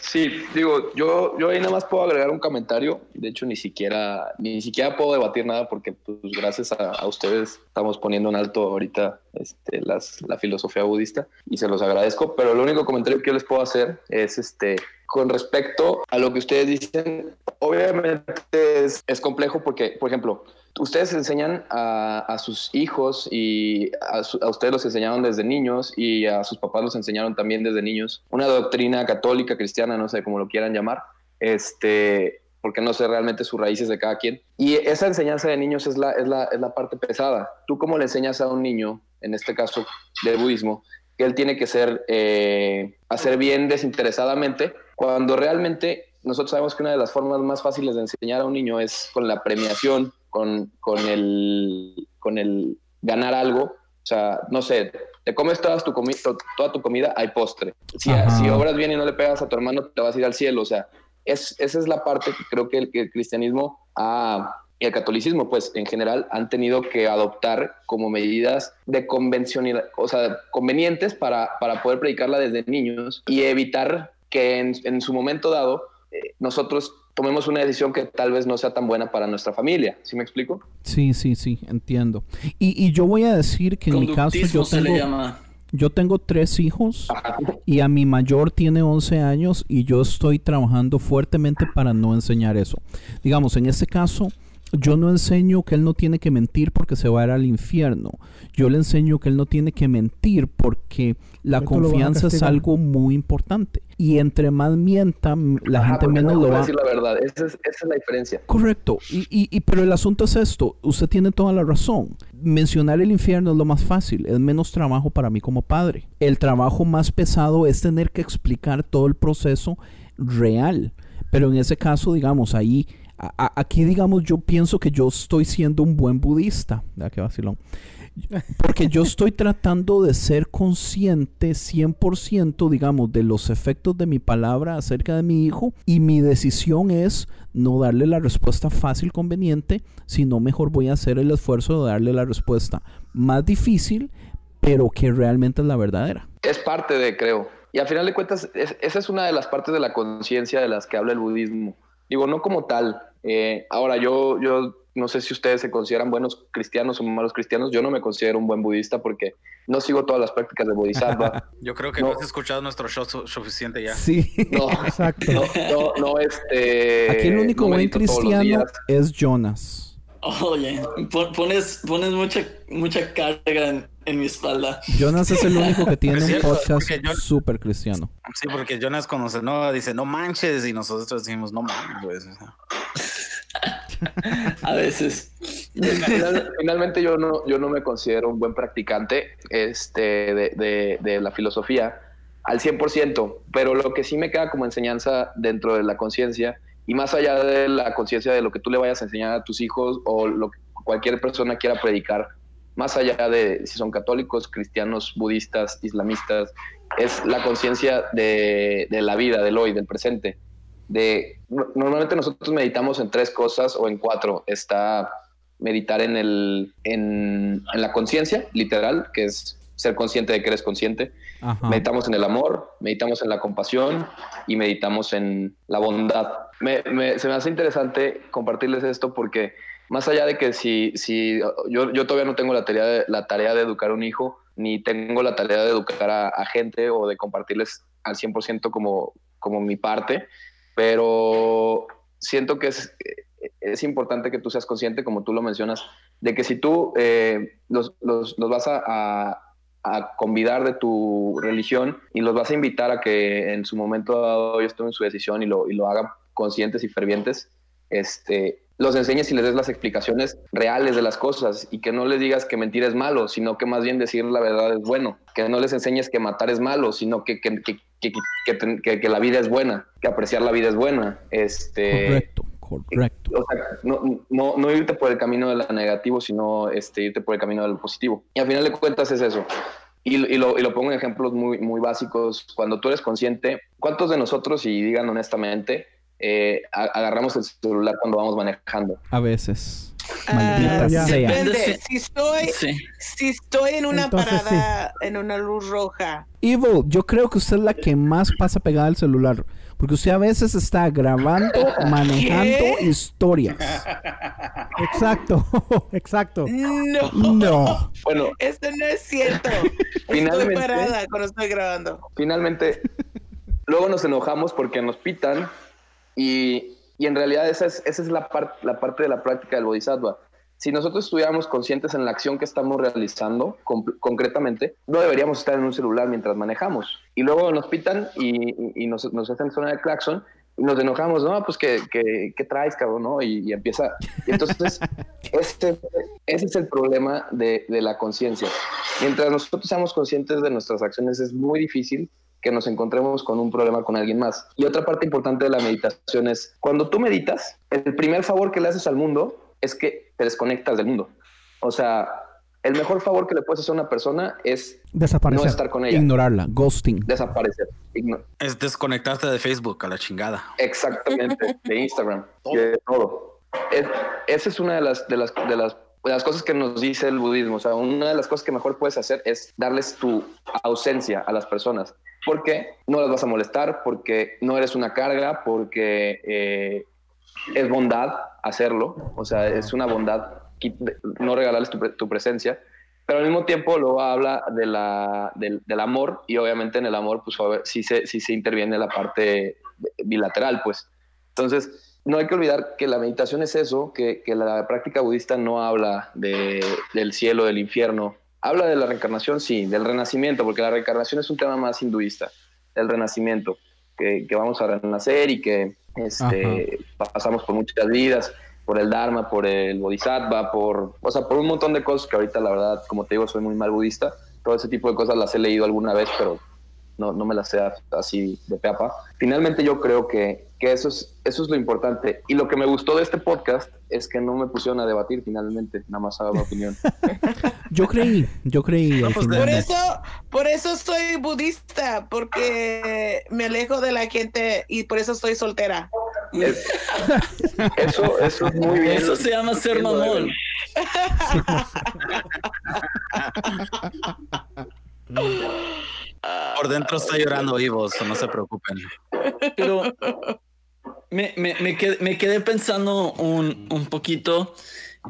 Sí, digo, yo, yo ahí nada más puedo agregar un comentario. De hecho, ni siquiera, ni siquiera puedo debatir nada porque, pues, gracias a, a ustedes estamos poniendo en alto ahorita este, las, la filosofía budista y se los agradezco. Pero el único comentario que yo les puedo hacer es este, con respecto a lo que ustedes dicen. Obviamente es, es complejo porque, por ejemplo, ustedes enseñan a, a sus hijos y a, su- a ustedes los enseñaron desde niños y a sus papás los enseñaron también desde niños una doctrina católica, cristiana, no sé cómo lo quieran llamar, este, porque no sé realmente sus raíces de cada quien. Y esa enseñanza de niños es la, es la, es la parte pesada. ¿Tú cómo le enseñas a un niño, en este caso del budismo, que él tiene que ser, eh, hacer bien desinteresadamente, cuando realmente nosotros sabemos que una de las formas más fáciles de enseñar a un niño es con la premiación, con, con, el, con el ganar algo. O sea, no sé, te comes toda tu, comi- to- toda tu comida, hay postre. Si, Ajá. si obras bien y no le pegas a tu hermano, te vas a ir al cielo. O sea, es, esa es la parte que creo que el, que el cristianismo ha, y el catolicismo, pues en general, han tenido que adoptar como medidas de convencionalidad, o sea, convenientes para, para poder predicarla desde niños y evitar que en, en su momento dado eh, nosotros tomemos una decisión que tal vez no sea tan buena para nuestra familia. ¿Sí me explico? Sí, sí, sí, entiendo. Y, y yo voy a decir que en mi caso yo se le tengo, llama. yo tengo tres hijos y a mi mayor tiene 11 años y yo estoy trabajando fuertemente para no enseñar eso. Digamos, en este caso, yo no enseño que él no tiene que mentir porque se va a ir al infierno. Yo le enseño que él no tiene que mentir porque la a confianza es algo muy importante. Y entre más mienta, la Ajá, gente menos no lo va decir la verdad. Esa es, esa es la diferencia. Correcto. Y, y, y- pero el asunto es esto. Usted tiene toda la razón. Mencionar el infierno es lo más fácil. Es menos trabajo para mí como padre. El trabajo más pesado es tener que explicar todo el proceso real. Pero en ese caso, digamos, ahí, a- aquí, digamos, yo pienso que yo estoy siendo un buen budista. ¿Verdad qué vacilón? Porque yo estoy tratando de ser consciente 100%, digamos, de los efectos de mi palabra acerca de mi hijo y mi decisión es no darle la respuesta fácil, conveniente, sino mejor voy a hacer el esfuerzo de darle la respuesta más difícil, pero que realmente es la verdadera. Es parte de, creo. Y al final de cuentas, es- esa es una de las partes de la conciencia de las que habla el budismo. Digo, no como tal. Eh, ahora, yo, yo no sé si ustedes se consideran buenos cristianos o malos cristianos. Yo no me considero un buen budista porque no sigo todas las prácticas de Bodhisattva. Yo creo que No. no, has escuchado nuestro show su- suficiente ya. Sí. No, Exacto. no, no, no, este. Aquí el único no buen cristiano es Jonas. Oye, pon- pones, pones mucha, mucha carga en, en mi espalda. Jonas es el único que tiene un podcast yo- súper cristiano. Sí, porque Jonas conoce, no, dice, no manches, y nosotros decimos, no sea. A veces. Final- finalmente yo no, yo no me considero un buen practicante este, de, de- de la filosofía al 100%, pero lo que sí me queda como enseñanza dentro de la conciencia y más allá de la conciencia de lo que tú le vayas a enseñar a tus hijos o lo que cualquier persona quiera predicar, más allá de si son católicos, cristianos, budistas, islamistas, es la conciencia de, de la vida, del hoy, del presente. De, no- normalmente nosotros meditamos en tres cosas o en cuatro. Está meditar en, el, en, en la conciencia, literal, que es ser consciente de que eres consciente. Ajá. Meditamos en el amor, meditamos en la compasión y meditamos en la bondad. Me- me- se me hace interesante compartirles esto porque más allá de que si, si yo, yo todavía no tengo la tarea, de, la tarea de educar a un hijo, ni tengo la tarea de educar a, a gente o de compartirles al 100% como, como mi parte, pero siento que es, es importante que tú seas consciente, como tú lo mencionas, de que si tú eh, los, los- los vas a, a- a convidar de tu religión y los vas a invitar a que en su momento dado ellos tomen su decisión y lo, y lo hagan conscientes y fervientes, este, los enseñes y les des las explicaciones reales de las cosas y que no les digas que mentir es malo, sino que más bien decir la verdad es bueno, que no les enseñes que matar es malo, sino que, que, que- que, la vida es buena, que apreciar la vida es buena. Este, Correcto, correcto. o sea, no, no, no irte por el camino de lo negativo, sino este, irte por el camino de lo positivo. Y al final de cuentas es eso. Y, y lo, y lo pongo en ejemplos muy, muy básicos. Cuando tú eres consciente, ¿cuántos de nosotros, y digan honestamente, eh, agarramos el celular cuando vamos manejando? A veces. Ah, Maldita sea. Depende. Si estoy, Sí. si estoy en una Entonces, parada, en una luz roja, Evil, yo creo que usted es la que más pasa pegada al celular. Porque usted a veces está grabando, manejando ¿Qué? historias. Exacto, exacto. no, No. Bueno, eso no es cierto. Estoy Finalmente- parada cuando estoy grabando. finalmente, luego nos enojamos porque nos pitan y, y en realidad esa es, esa es la, par- la parte de la práctica del bodhisattva. Si nosotros estuviéramos conscientes en la acción que estamos realizando con- concretamente, no deberíamos estar en un celular mientras manejamos. Y luego nos pitan y, y- y nos, nos hacen sonar el claxon y nos enojamos, no, pues que, que, ¿qué traes, cabrón, ¿no? Y, y empieza. y entonces, este, ese es el problema de, de la conciencia. Mientras nosotros seamos conscientes de nuestras acciones, es muy difícil que nos encontremos con un problema con alguien más. Y otra parte importante de la meditación es, cuando tú meditas, el primer favor que le haces al mundo es que te desconectas del mundo. O sea, el mejor favor que le puedes hacer a una persona es no Desaparecer. estar con ella, Ignorarla. Ghosting. desaparecer. Igno- Es desconectarte de Facebook a la chingada. Exactamente, de Instagram y de todo. Es- esa es una de las, de, las, de, las, de las cosas que nos dice el budismo. O sea, una de las cosas que mejor puedes hacer es darles tu ausencia a las personas. Porque no las vas a molestar, porque no eres una carga, porque eh, es bondad hacerlo. O sea, es una bondad no regalarles tu, tu presencia. Pero al mismo tiempo luego habla de la, del, del amor y obviamente en el amor pues sí, se, sí se interviene la parte bilateral pues. Entonces no hay que olvidar que la meditación es eso, que, que la práctica budista no habla de, del cielo, del infierno. Habla de la reencarnación, sí, del renacimiento, porque la reencarnación es un tema más hinduista, el renacimiento, que, que vamos a renacer y que este, pasamos por muchas vidas por el Dharma, por el Bodhisattva, por, o sea, por un montón de cosas que ahorita la verdad, como te digo, soy muy mal budista. Todo ese tipo de cosas las he leído alguna vez, pero no, no me las sé así de peapa. Finalmente yo creo que, que eso, es, eso es lo importante. Y lo que me gustó de este podcast es que no me pusieron a debatir finalmente, nada más a mi opinión. Yo creí, yo creí. pues. Por eso, por eso soy budista, porque me alejo de la gente y por eso estoy soltera. Es- eso, eso es muy bien. Eso se llama ser mamón. Por dentro está llorando vivos, no se preocupen. Pero me, me- me quedé, me quedé pensando un, un poquito.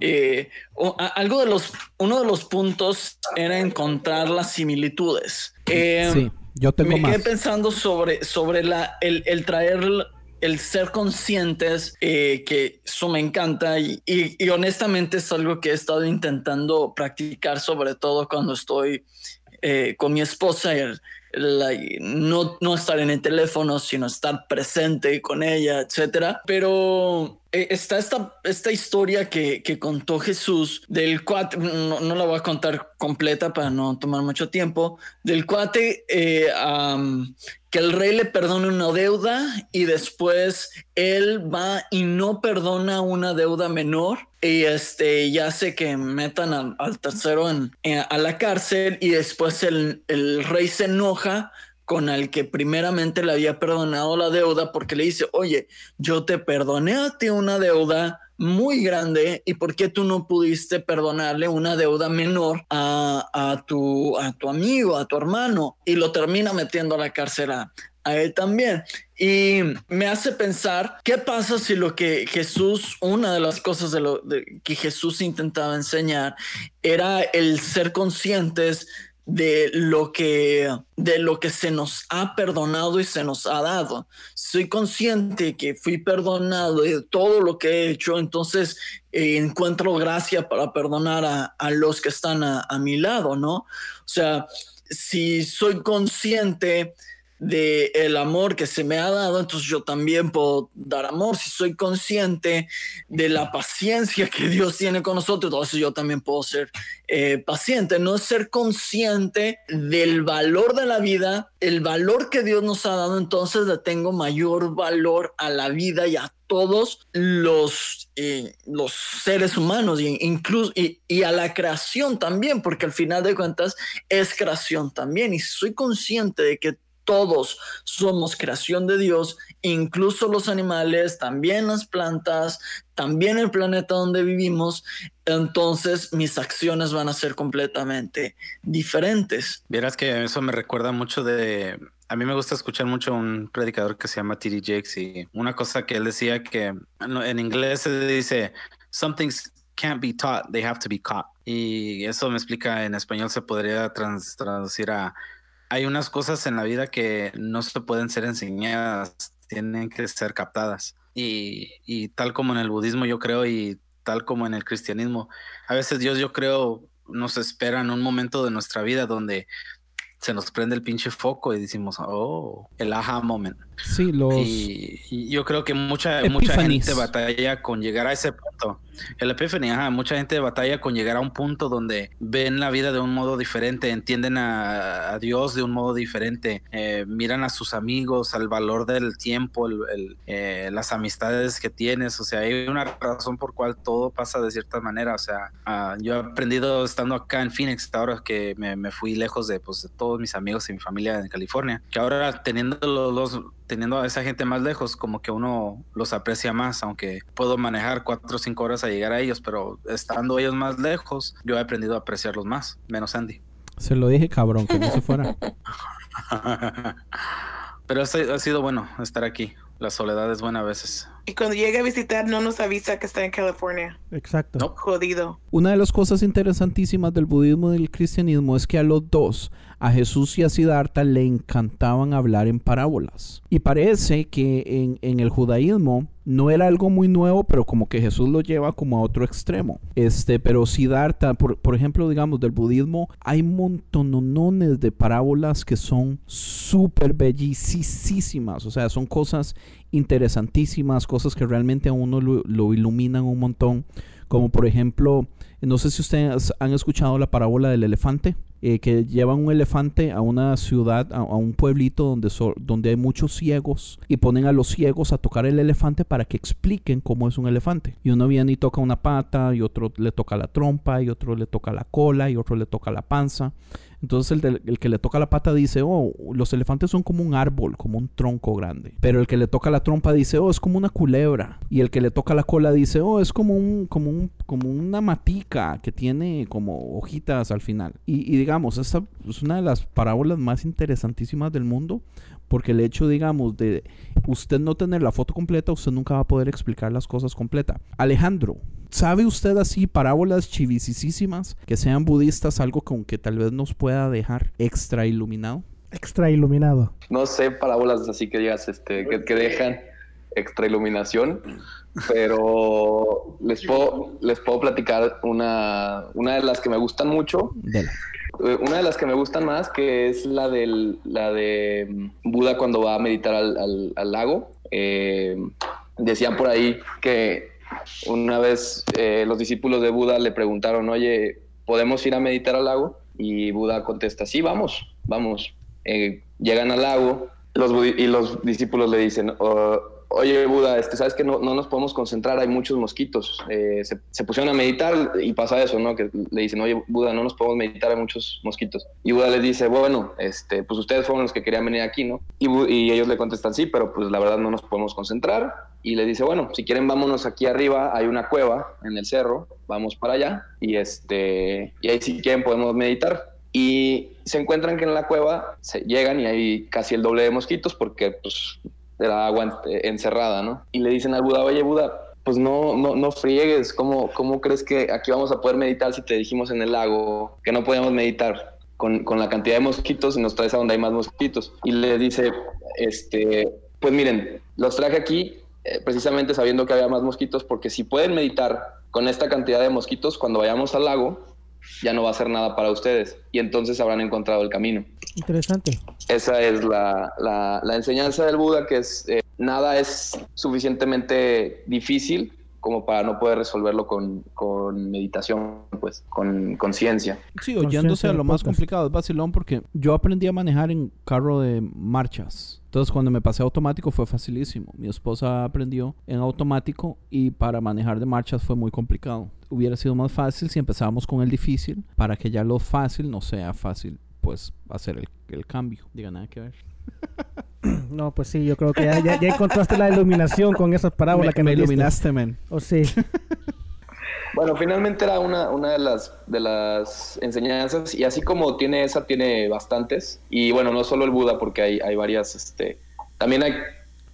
eh, o- a- algo de los, uno de los puntos era encontrar las similitudes. Eh, Sí, yo tengo me quedé pensando sobre, sobre la, el, el traer, el ser conscientes, eh, que eso me encanta y, y- y honestamente es algo que he estado intentando practicar, sobre todo cuando estoy eh, con mi esposa, el- no, no estar en el teléfono, sino estar presente con ella, etcétera. Pero está esta, esta historia que, que contó Jesús del cuate, no, no la voy a contar completa para no tomar mucho tiempo, del cuate eh, que el rey le perdona una deuda y después él va y no perdona una deuda menor y este ya hace que metan al, al tercero en- a la cárcel y después el, el rey se enoja con el que primeramente le había perdonado la deuda porque le dice, oye, yo te perdoné a ti una deuda muy grande y por qué tú no pudiste perdonarle una deuda menor a, a tu, a tu amigo, a tu hermano y lo termina metiendo a la cárcel a, a él también. Y me hace pensar, ¿qué pasa si lo que Jesús, una de las cosas de lo que Jesús intentaba enseñar era el ser conscientes de lo que de lo que se nos ha perdonado y se nos ha dado. Soy consciente que fui perdonado de todo lo que he hecho, entonces eh, encuentro gracia para perdonar a, a los que están a, a mi lado, ¿no? O sea, si soy consciente de el amor que se me ha dado, entonces yo también puedo dar amor. Si soy consciente de la paciencia que Dios tiene con nosotros, entonces yo también puedo ser eh, paciente. No es ser consciente del valor de la vida, el valor que Dios nos ha dado, entonces le tengo mayor valor a la vida y a todos los, eh, los seres humanos y, incluso, y, y, a la creación también, porque al final de cuentas es creación también. Y soy consciente de que todos somos creación de Dios, incluso los animales, también las plantas, también el planeta donde vivimos, entonces mis acciones van a ser completamente diferentes. Vieras que eso me recuerda mucho de... A mí me gusta escuchar mucho un predicador que se llama T.D. Jakes y una cosa que él decía que en inglés se dice, some things can't be taught, they have to be caught. Y eso me explica, en español se podría trans, traducir a hay unas cosas en la vida que no se pueden ser enseñadas, tienen que ser captadas. Y, y, tal como en el budismo yo creo y tal como en el cristianismo, a veces Dios yo creo nos espera en un momento de nuestra vida donde se nos prende el pinche foco y decimos, oh, el aha moment. Sí, los... Y, yo creo que mucha, mucha gente batalla con llegar a ese punto. El Epiphany, ajá, mucha gente batalla con llegar a un punto donde ven la vida de un modo diferente, entienden a, Dios de un modo diferente, eh, miran a sus amigos, al valor del tiempo, el, eh, las amistades que tienes, o sea, hay una razón por cual todo pasa de cierta manera, o sea, uh, yo he aprendido estando acá en Phoenix, ahora que me, me fui lejos de, pues, de todos mis amigos y mi familia en California, que ahora teniendo los teniendo a esa gente más lejos, como que uno los aprecia más, aunque puedo manejar cuatro o cinco horas a llegar a ellos, pero estando ellos más lejos, yo he aprendido a apreciarlos más, menos Andy. Se lo dije, cabrón, que no se fuera. pero ha sido bueno estar aquí. La soledad es buena a veces. Y cuando llegue a visitar, no nos avisa que está en California. Exacto. No. Jodido. Una de las cosas interesantísimas del budismo y del cristianismo es que a los dos, a Jesús y a Siddhartha, le encantaban hablar en parábolas. Y parece que en, el judaísmo no era algo muy nuevo, pero como que Jesús lo lleva como a otro extremo. Este, pero Siddhartha, por, ejemplo, digamos, del budismo, hay montonones de parábolas que son súper bellísimas. O sea, son cosas interesantísimas, cosas que realmente a uno lo, iluminan un montón. Como por ejemplo, no sé si ustedes han escuchado la parábola del elefante. Eh, que llevan un elefante a una ciudad, a, un pueblito donde, donde hay muchos ciegos y ponen a los ciegos a tocar el elefante para que expliquen cómo es un elefante. Y uno viene y toca una pata, y otro le toca la trompa, y otro le toca la cola, y otro le toca la panza. Entonces el, que le toca la pata dice, oh, los elefantes son como un árbol, como un tronco grande. Pero el que le toca la trompa dice, oh, es como una culebra. Y el que le toca la cola dice, oh, es como un, como un, como una matica que tiene como hojitas al final. Y, y digamos, esta es una de las parábolas más interesantísimas del mundo porque el hecho, digamos, de usted no tener la foto completa, usted nunca va a poder explicar las cosas completas. Alejandro, ¿Sabe usted así parábolas chivisísimas que sean budistas, algo con que tal vez nos pueda dejar extra iluminado? Extra iluminado. No sé parábolas así que digas, este, que, dejan extra iluminación, pero les puedo, les puedo platicar una, una de las que me gustan mucho. Eh, una de las que me gustan más, que es la, del, la de Buda cuando va a meditar al, lago. Eh, decían por ahí que una vez eh, los discípulos de Buda le preguntaron, oye, ¿podemos ir a meditar al lago? Y Buda contesta, sí, vamos, vamos. Eh, llegan al lago los, y los discípulos le dicen, oh, oye Buda, este, sabes que no, no, nos podemos concentrar, hay muchos mosquitos. Eh, se, pusieron a meditar y pasa eso, ¿no? Que le dicen, oye Buda, no nos podemos meditar, hay muchos mosquitos. Y Buda les dice, bueno, este, pues ustedes fueron los que querían venir aquí, ¿no? Y, y ellos le contestan, sí, pero pues la verdad no nos podemos concentrar. Y le dice, bueno, si quieren vámonos aquí arriba, hay una cueva en el cerro, vamos para allá y, este, y ahí si quieren podemos meditar. Y se encuentran que en la cueva se llegan y hay casi el doble de mosquitos porque pues era agua encerrada, ¿no? Y le dicen al Buda, oye Buda, pues no, no, no friegues, ¿Cómo, ¿cómo crees que aquí vamos a poder meditar si te dijimos en el lago que no podíamos meditar? Con, con, la cantidad de mosquitos y nos traes a donde hay más mosquitos. Y le dice, este, pues miren, los traje aquí eh, precisamente sabiendo que había más mosquitos, porque si pueden meditar con esta cantidad de mosquitos, cuando vayamos al lago, ya no va a ser nada para ustedes y entonces habrán encontrado el camino. Interesante. Esa es la, la- la enseñanza del Buda, que es eh, nada es suficientemente difícil como para no poder resolverlo con, con meditación, pues, con conciencia. Sí, oyéndose a lo más complicado, es vacilón porque yo aprendí a manejar en carro de marchas. Entonces cuando me pasé a automático fue facilísimo. Mi esposa aprendió en automático y para manejar de marchas fue muy complicado. Hubiera sido más fácil si empezábamos con el difícil para que ya lo fácil no sea fácil pues hacer el, el cambio. Diga nada que ver. No, pues sí, yo creo que ya, ya- ya encontraste la iluminación con esas parábolas me, que me iluminaste, men. Oh, sí. Bueno, finalmente era una, una de, las, de las enseñanzas, y así como tiene esa, tiene bastantes. Y bueno, no solo el Buda, porque hay, hay varias, este, también hay,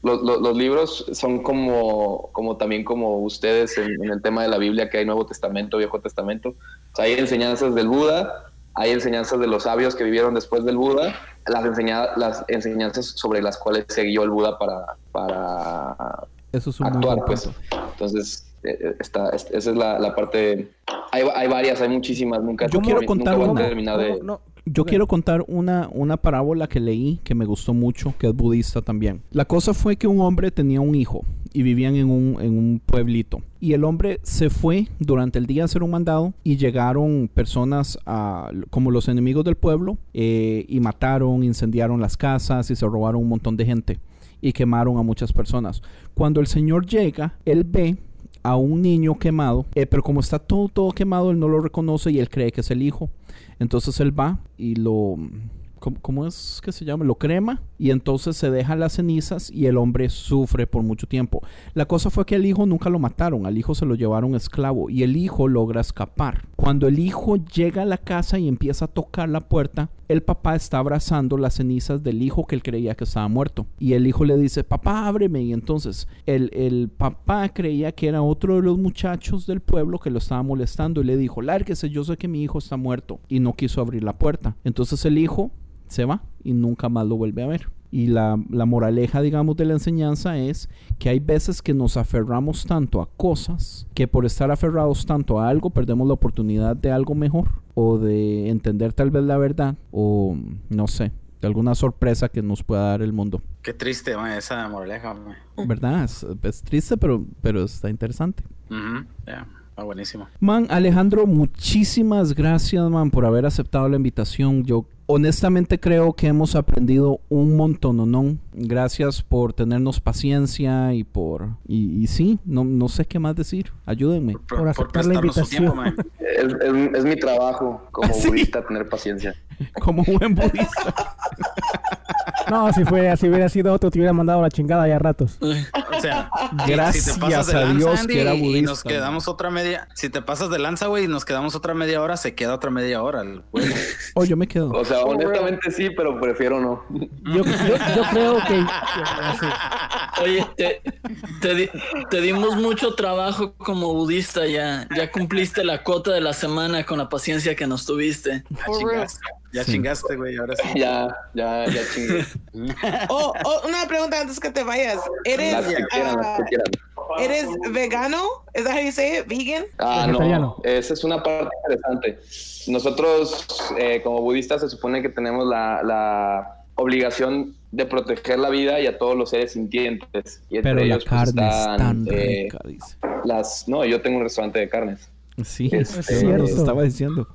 los, los- los libros son como, como también como ustedes en, en el tema de la Biblia, que hay Nuevo Testamento, Viejo Testamento. O sea, hay enseñanzas del Buda, hay enseñanzas de los sabios que vivieron después del Buda, las, enseña- las enseñanzas sobre las cuales se guió el Buda para, para Eso es un actuar, pues. Entonces, eh, eh, está, es- esa es la, la parte. Hay, hay varias, hay muchísimas. Nunca, Yo quiero nunca contar voy a una. de. No, no, Yo ok. quiero contar una, una parábola que leí que me gustó mucho, que es budista también. La cosa fue que un hombre tenía un hijo y vivían en un, en un pueblito. Y el hombre se fue durante el día a hacer un mandado y llegaron personas a, como los enemigos del pueblo eh, y mataron, incendiaron las casas y se robaron un montón de gente y quemaron a muchas personas. Cuando el señor llega, él ve a un niño quemado, eh, pero como está todo, todo quemado, él no lo reconoce y él cree que es el hijo. Entonces él va y lo... ¿Cómo, es que se llama? Lo crema y entonces se deja las cenizas y el hombre sufre por mucho tiempo. La cosa fue que el hijo nunca lo mataron, al hijo se lo llevaron esclavo y el hijo logra escapar. Cuando el hijo llega a la casa y empieza a tocar la puerta, el papá está abrazando las cenizas del hijo que él creía que estaba muerto. Y el hijo le dice, papá, ábreme. Y entonces el, el papá creía que era otro de los muchachos del pueblo que lo estaba molestando y le dijo, lárguese, yo sé que mi hijo está muerto. Y no quiso abrir la puerta. Entonces el hijo se va y nunca más lo vuelve a ver. Y la, la moraleja, digamos, de la enseñanza es que hay veces que nos aferramos tanto a cosas que por estar aferrados tanto a algo perdemos la oportunidad de algo mejor o de entender tal vez la verdad o no sé, de alguna sorpresa que nos pueda dar el mundo. Qué triste, ma, esa moraleja, ma. ¿Verdad? Es, es triste, pero, pero está interesante. Ujú, ya, está buenísimo. Man, Alejandro, muchísimas gracias, man, por haber aceptado la invitación. Yo honestamente creo que hemos aprendido un montón, ¿o no? Gracias por tenernos paciencia y por... Y, y sí, no, no sé qué más decir. Ayúdenme. Por aceptar la prestarnos su tiempo, invitación. ma. Es, es- es mi trabajo como Sí. budista tener paciencia. Como buen budista. No, si fue así hubiera sido otro, te hubiera mandado la chingada ya a ratos. O sea, si- Gracias si te pasas de a lanza, Dios Andy, que era y budista, nos quedamos otra media. Si te pasas de lanza, güey, y nos quedamos otra media hora, se queda otra media hora. el güey. Oh, yo me quedo. O sea, honestamente sí, pero prefiero no. Yo, yo, yo creo que... Oye, te, te dimos mucho trabajo como budista ya. Ya cumpliste la cuota de la semana con la paciencia que nos tuviste. Ya chingaste, ya Sí. chingaste, güey, ahora sí. ya, ya, ya chingué. Oh, oh, una pregunta antes que te vayas. ¿Eres, Las que quieran, las que ah, quieran. ¿eres vegano? ¿Es that how you say it? ¿Vegan? Ah, no. Esa es una parte interesante. Nosotros, eh, como budistas, se supone que tenemos la, la obligación de proteger la vida y a todos los seres sintientes. Y entre Pero la ellos, pues, carne es están, tan eh, rica, dice. las. No, yo tengo un restaurante de carnes. Sí, es eso cierto. nos estaba diciendo.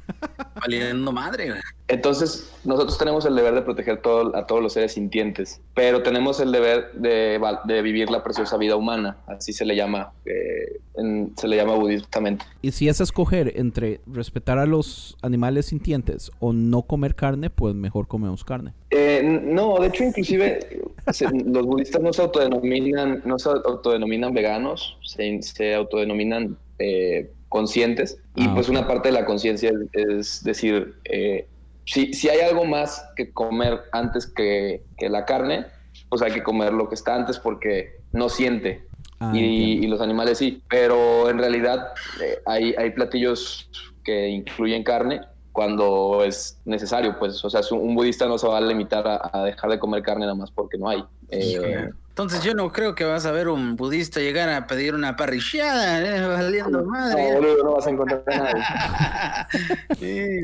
Valiendo madre. Entonces, nosotros tenemos el deber de proteger todo, a todos los seres sintientes, pero tenemos el deber de, val- de vivir la preciosa vida humana, así se le llama, eh, en- se le llama budistamente. Y si es escoger entre respetar a los animales sintientes o no comer carne, pues mejor comemos carne. Eh, no, de hecho, inclusive se- los budistas no se autodenominan, no se autodenominan veganos, se, se autodenominan eh, conscientes. Y Ah, pues una parte de la conciencia es, es decir, eh, si, si hay algo más que comer antes que, que la carne, pues hay que comer lo que está antes porque no siente. Ah, y, y los animales sí, pero en realidad eh, hay, hay platillos que incluyen carne cuando es necesario, pues, o sea, un, budista no se va a limitar a, a dejar de comer carne nada más porque no hay. Eh, Entonces yo no creo que vas a ver un budista llegar a pedir una parrillada, ¿eh? valiendo madre. no, boludo, no vas a encontrar a nadie. Sí,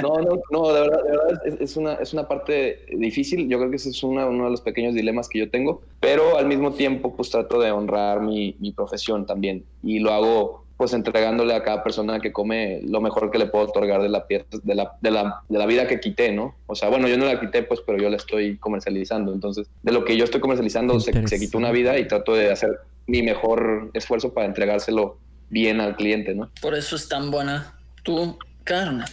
No, no, no, de verdad, de verdad es, es una, es una parte difícil. Yo creo que ese es una- uno de los pequeños dilemas que yo tengo, pero al mismo tiempo pues trato de honrar mi, mi profesión también y lo hago pues entregándole a cada persona que come lo mejor que le puedo otorgar de la, pie- de la, de la, de la vida que quité, ¿no? O sea, bueno, yo no la quité pues, pero yo la estoy comercializando. Entonces, de lo que yo estoy comercializando se, se quitó una vida y trato de hacer mi mejor esfuerzo para entregárselo bien al cliente, ¿no? Por eso es tan buena tu carne.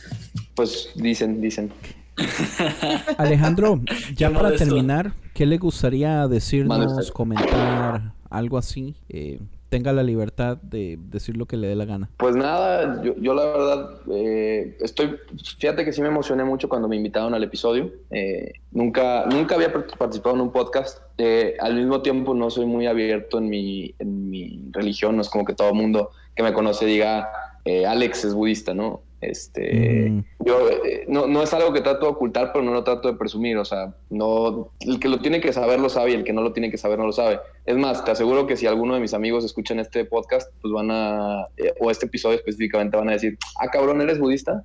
Pues dicen, dicen. Alejandro, ya para terminar, ¿qué le gustaría decirnos, comentar, algo así? Eh, tenga la libertad de decir lo que le dé la gana. Pues nada, yo, yo la verdad eh, estoy, fíjate que sí me emocioné mucho cuando me invitaron al episodio. Eh, nunca, nunca había part- participado en un podcast. Eh, al mismo tiempo no soy muy abierto en mi, en mi religión, no es como que todo mundo que me conoce diga, eh, Alex es budista, ¿no? Este, Mm. yo eh, no, no es algo que trato de ocultar, pero no lo trato de presumir. O sea, no, el que lo tiene que saber lo sabe y el que no lo tiene que saber no lo sabe. Es más, te aseguro que si alguno de mis amigos escuchan este podcast, pues van a, eh, o este episodio específicamente, van a decir, ah, cabrón, ¿eres budista?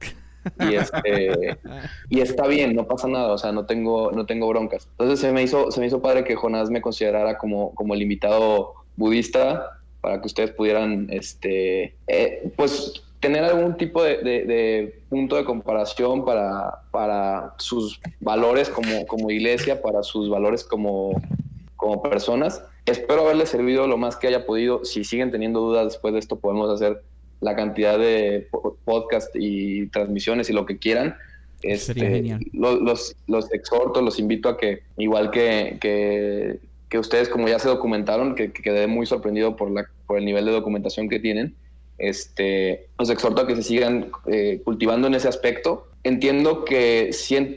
Y, este, y está bien, no pasa nada, o sea, no tengo, no tengo broncas. Entonces se me hizo, se me hizo padre que Jonás me considerara como, como el invitado budista para que ustedes pudieran, este, eh, pues, tener algún tipo de, de- de punto de comparación para, para sus valores como, como iglesia, para sus valores como, como personas. Espero haberles servido lo más que haya podido. Si siguen teniendo dudas después de esto, podemos hacer la cantidad de po- podcast y transmisiones y lo que quieran. Este, genial. lo- los, los exhorto, los invito a que, igual que, que, que ustedes, como ya se documentaron, que, que quedé muy sorprendido por, la, por el nivel de documentación que tienen, este, los exhorto a que se sigan eh, cultivando en ese aspecto. Entiendo que,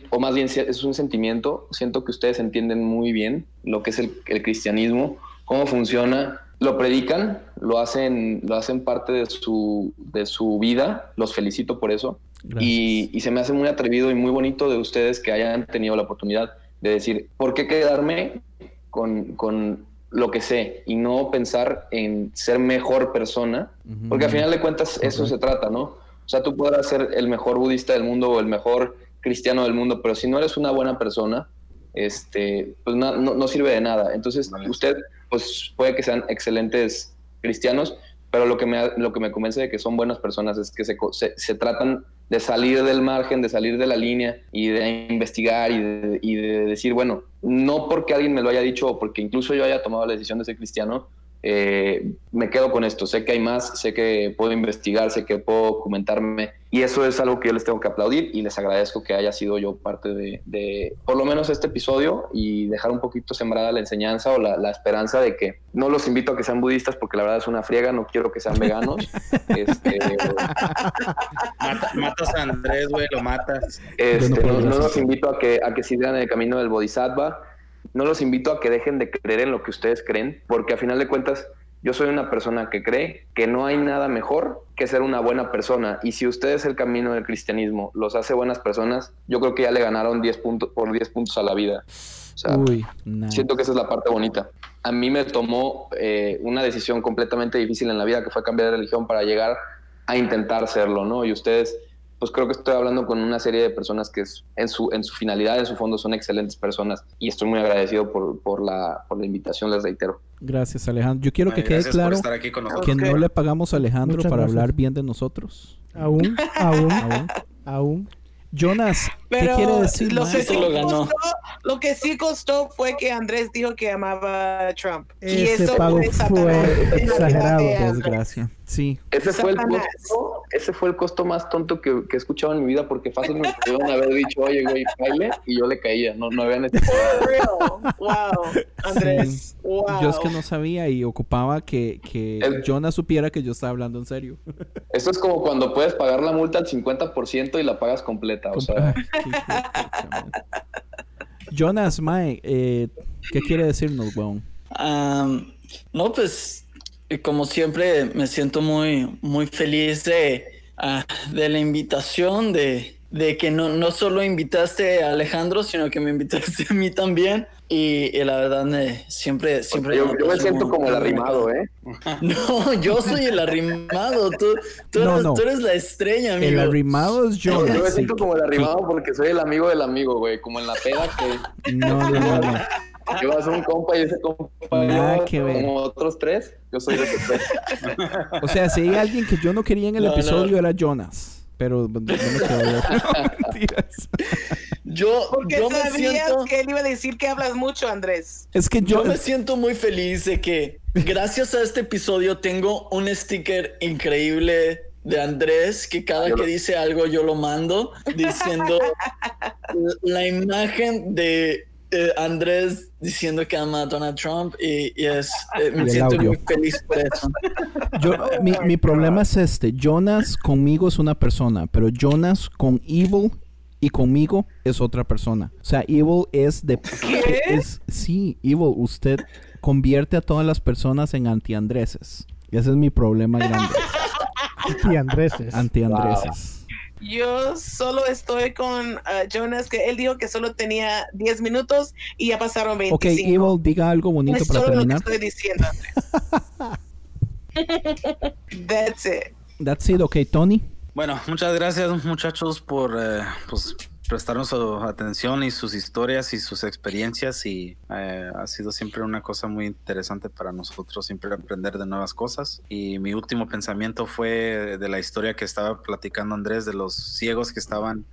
o más bien es un sentimiento, siento que ustedes entienden muy bien lo que es el, el cristianismo, cómo funciona, lo predican, lo hacen, lo hacen parte de su, de su vida, los felicito por eso. Y, y se me hace muy atrevido y muy bonito de ustedes que hayan tenido la oportunidad de decir, ¿por qué quedarme con, con lo que sé y no pensar en ser mejor persona? Porque al final de cuentas eso se trata, ¿no? O sea, tú podrás ser el mejor budista del mundo o el mejor cristiano del mundo, pero si no eres una buena persona, este, pues no sirve de nada. Entonces, usted, pues puede que sean excelentes cristianos, pero lo que me, lo que me convence de que son buenas personas es que se, se, se tratan de salir del margen, de salir de la línea y de investigar y de, y de decir, bueno, no porque alguien me lo haya dicho o porque incluso yo haya tomado la decisión de ser cristiano, eh, me quedo con esto. Sé que hay más, sé que puedo investigar, sé que puedo documentarme y eso es algo que yo les tengo que aplaudir y les agradezco que haya sido yo parte de, de por lo menos este episodio y dejar un poquito sembrada la enseñanza o la, la esperanza de que no los invito a que sean budistas porque la verdad es una friega, no quiero que sean veganos. este, Mata- matas a Andrés, güey, lo matas. Este, no los invito a que, a que sigan el camino del Bodhisattva. No los invito a que dejen de creer en lo que ustedes creen, porque a final de cuentas yo soy una persona que cree que no hay nada mejor que ser una buena persona. Y si ustedes el camino del cristianismo los hace buenas personas, yo creo que ya le ganaron 10 puntos por 10 puntos a la vida. O sea, Uy, nice. Siento que esa es la parte bonita. A mí me tomó eh, una decisión completamente difícil en la vida, que fue cambiar de religión para llegar a intentar serlo, ¿no? Y ustedes, pues creo que estoy hablando con una serie de personas que es- en, su, en su finalidad, en su fondo, son excelentes personas. Y estoy muy agradecido por, por, la, por la invitación, les reitero. Gracias, Alejandro. Yo quiero Ay, que quede claro estar aquí con nosotros. que no le pagamos a Alejandro Muchas para gracias. hablar bien de nosotros. Aún, aún, Aún. aún. Jonas, ¿qué Pero quiere decir? lo, que sí lo costó, lo que sí costó fue que Andrés dijo que amaba a Trump. y Ese eso pago fue fue exagerado. Desgracia. Sí. Ese fue, el costo, ese fue el costo más tonto que, que he escuchado en mi vida, porque fácilmente pudieron haber dicho, oye, güey, baile, y yo le caía. No, no había necesidad. For real. Wow, Andrés. Wow. Yo es que no sabía y ocupaba que, que El- Jonas supiera que yo estaba hablando en serio. Esto es como cuando puedes pagar la multa al 50% y la pagas completa. O sea. Jonas, Mae, eh, ¿qué quiere decirnos, weón? No, pues eh, como siempre me siento muy, muy feliz de, ah, de la invitación, de, de que no, no solo invitaste a Alejandro, sino que me invitaste a mí también. Y, y la verdad, me- siempre, siempre. Yo, me yo me siento muy- como el arrimado, ¿eh? No, yo soy el arrimado. Tú, tú, No, eres, no. tú eres la estrella, amigo. El arrimado es Yo, yo me siento como el arrimado porque soy el amigo del amigo, güey. Como en la peda que No, no, no, no. yo vas a un compa y ese compa Nada yo, que ver. como otros tres. Yo soy de esos tres. O sea, si hay alguien que yo no quería en el No, no. episodio era Jonas. Pero no me quedo yo. No, mentiras. Yo, Porque yo me sabías siento. que él iba a decir que hablas mucho, Andrés. Es que Yo yo... me siento muy feliz de que gracias a este episodio tengo un sticker increíble de Andrés que cada Yo que lo- dice algo yo lo mando diciendo la imagen de eh, Andrés diciendo que ama a Donald Trump y, y es eh, me siento audio. muy feliz por eso. Yo, mi, mi problema es este. Jonas conmigo es una persona, pero Jonas con Evil y conmigo es otra persona. O sea, Evil es de... ¿Qué? Es, sí, Evil, usted convierte a todas las personas en anti-andreses. Ese es mi problema grande. Y Andréses. Anti-andreses. Yo solo estoy con ah, Jonas, que él dijo que solo tenía 10 minutos y ya pasaron 25. Ok, Evil, diga algo bonito es para solo lo que terminar. estoy diciendo, Andrés. That's it. That's it, ok, Tony. Bueno, muchas gracias muchachos por eh, pues, prestarnos su atención y sus historias y sus experiencias y eh, ha sido siempre una cosa muy interesante para nosotros siempre aprender de nuevas cosas. Y mi último pensamiento fue de la historia que estaba platicando Andrés de los ciegos que estaban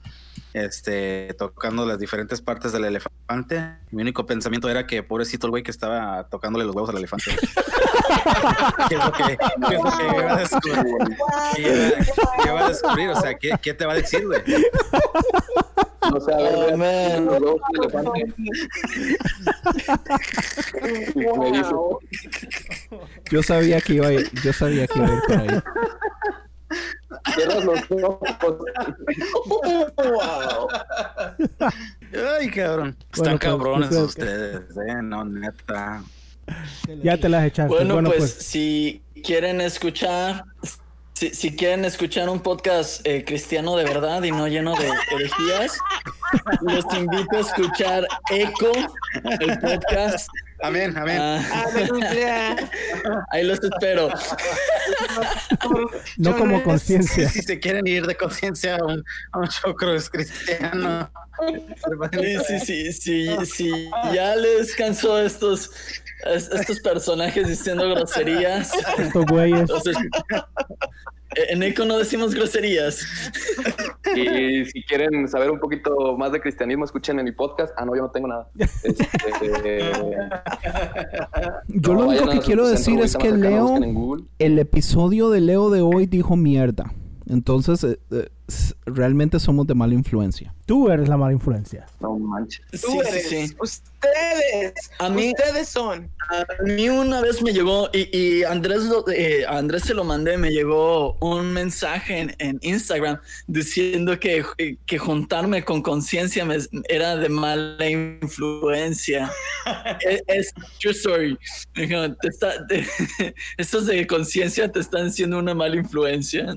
este, tocando las diferentes partes del elefante. Mi único pensamiento era que pobrecito el güey que estaba tocándole los huevos al elefante. ¿Qué es lo que, qué es lo que iba a descubrir? ¿Qué va a descubrir? O sea, ¿qué, qué te va a decir, güey? No sé, a ver, Oh, ve, man. los huevos del elefante. Y me dice, Yo sabía que iba a ir, yo sabía que iba a ir por ahí. Cierras los ojos. Ay, cabrón. Están pues, cabrones ustedes, eh, no, neta. Ya te las echaste. Bueno, Bueno, pues, pues, si quieren escuchar, si, si quieren escuchar un podcast eh, cristiano de verdad y no lleno de herejías, los invito a escuchar Eco, el podcast. Amén, amén. Ah, ahí los espero. no como conciencia. Si se quieren ir de conciencia a un, a un show cruz cristiano. Sí, sí, sí, sí, sí, ya les cansó estos, es- estos personajes diciendo groserías. Estos güeyes. Entonces, en Eco no decimos groserías. Y si quieren saber un poquito más de cristianismo, escuchen en mi podcast. Ah, no, yo no tengo nada. Este, Yo no, lo único que quiero decir es que Leo, el episodio de Leo de hoy dijo mierda. Entonces, eh, eh, realmente somos de mala influencia. Tú eres la mala influencia. No manches. Tú Sí, eres. sí. Ustedes. A mí- Ustedes son. A mí una vez me llegó, y, y Andrés, lo- eh, a Andrés se lo mandé, me llegó un mensaje en, en Instagram diciendo que, que juntarme con conciencia era de mala influencia. es, es true story. Dijo, te está- te- estos de conciencia te están siendo una mala influencia.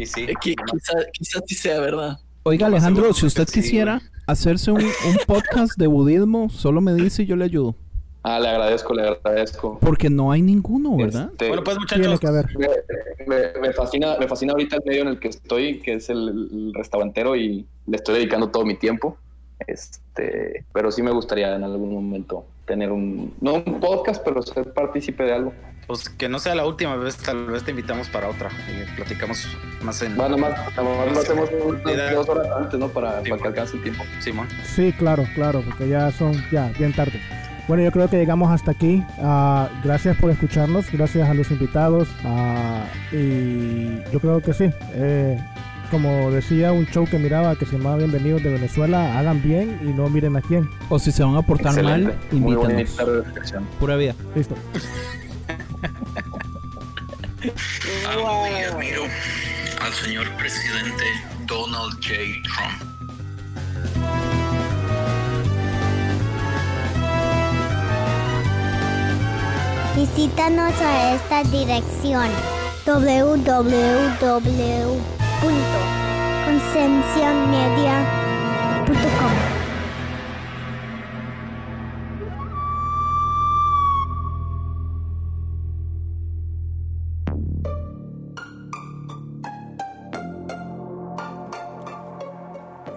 Y sí. Eh, qui- quizá, quizá sí sea verdad. Oiga, Alejandro, si usted quisiera hacerse un, un podcast de budismo, solo me dice y yo le ayudo. Ah, le agradezco, le agradezco. Porque no hay ninguno, ¿verdad? Este, Bueno, pues Tiene muchachos, que haber. me, me- me fascina, me fascina ahorita el medio en el que estoy, que es el, el restaurantero, y le estoy dedicando todo mi tiempo. Este, pero sí me gustaría en algún momento tener un, no un podcast, pero ser partícipe de algo. Pues que no sea la última vez, tal vez te invitamos para otra y platicamos más en Bueno, más, a lo hacemos dos horas antes, ¿no? Para, Sí, para que alcance el tiempo. Simón. Sí, claro, claro, porque ya son ya bien tarde. Bueno, yo creo que llegamos hasta aquí. Ah, gracias por escucharnos, gracias a los invitados. ah, y yo creo que sí. eh, como decía un show que miraba que se llamaba Bienvenidos de Venezuela, hagan bien y no miren a quién. O si se van a portar mal, Excelente. Muy invítanos. Pura vida. Listo. Amo y admiro al señor presidente Donald J. Trump. Visítanos a esta dirección www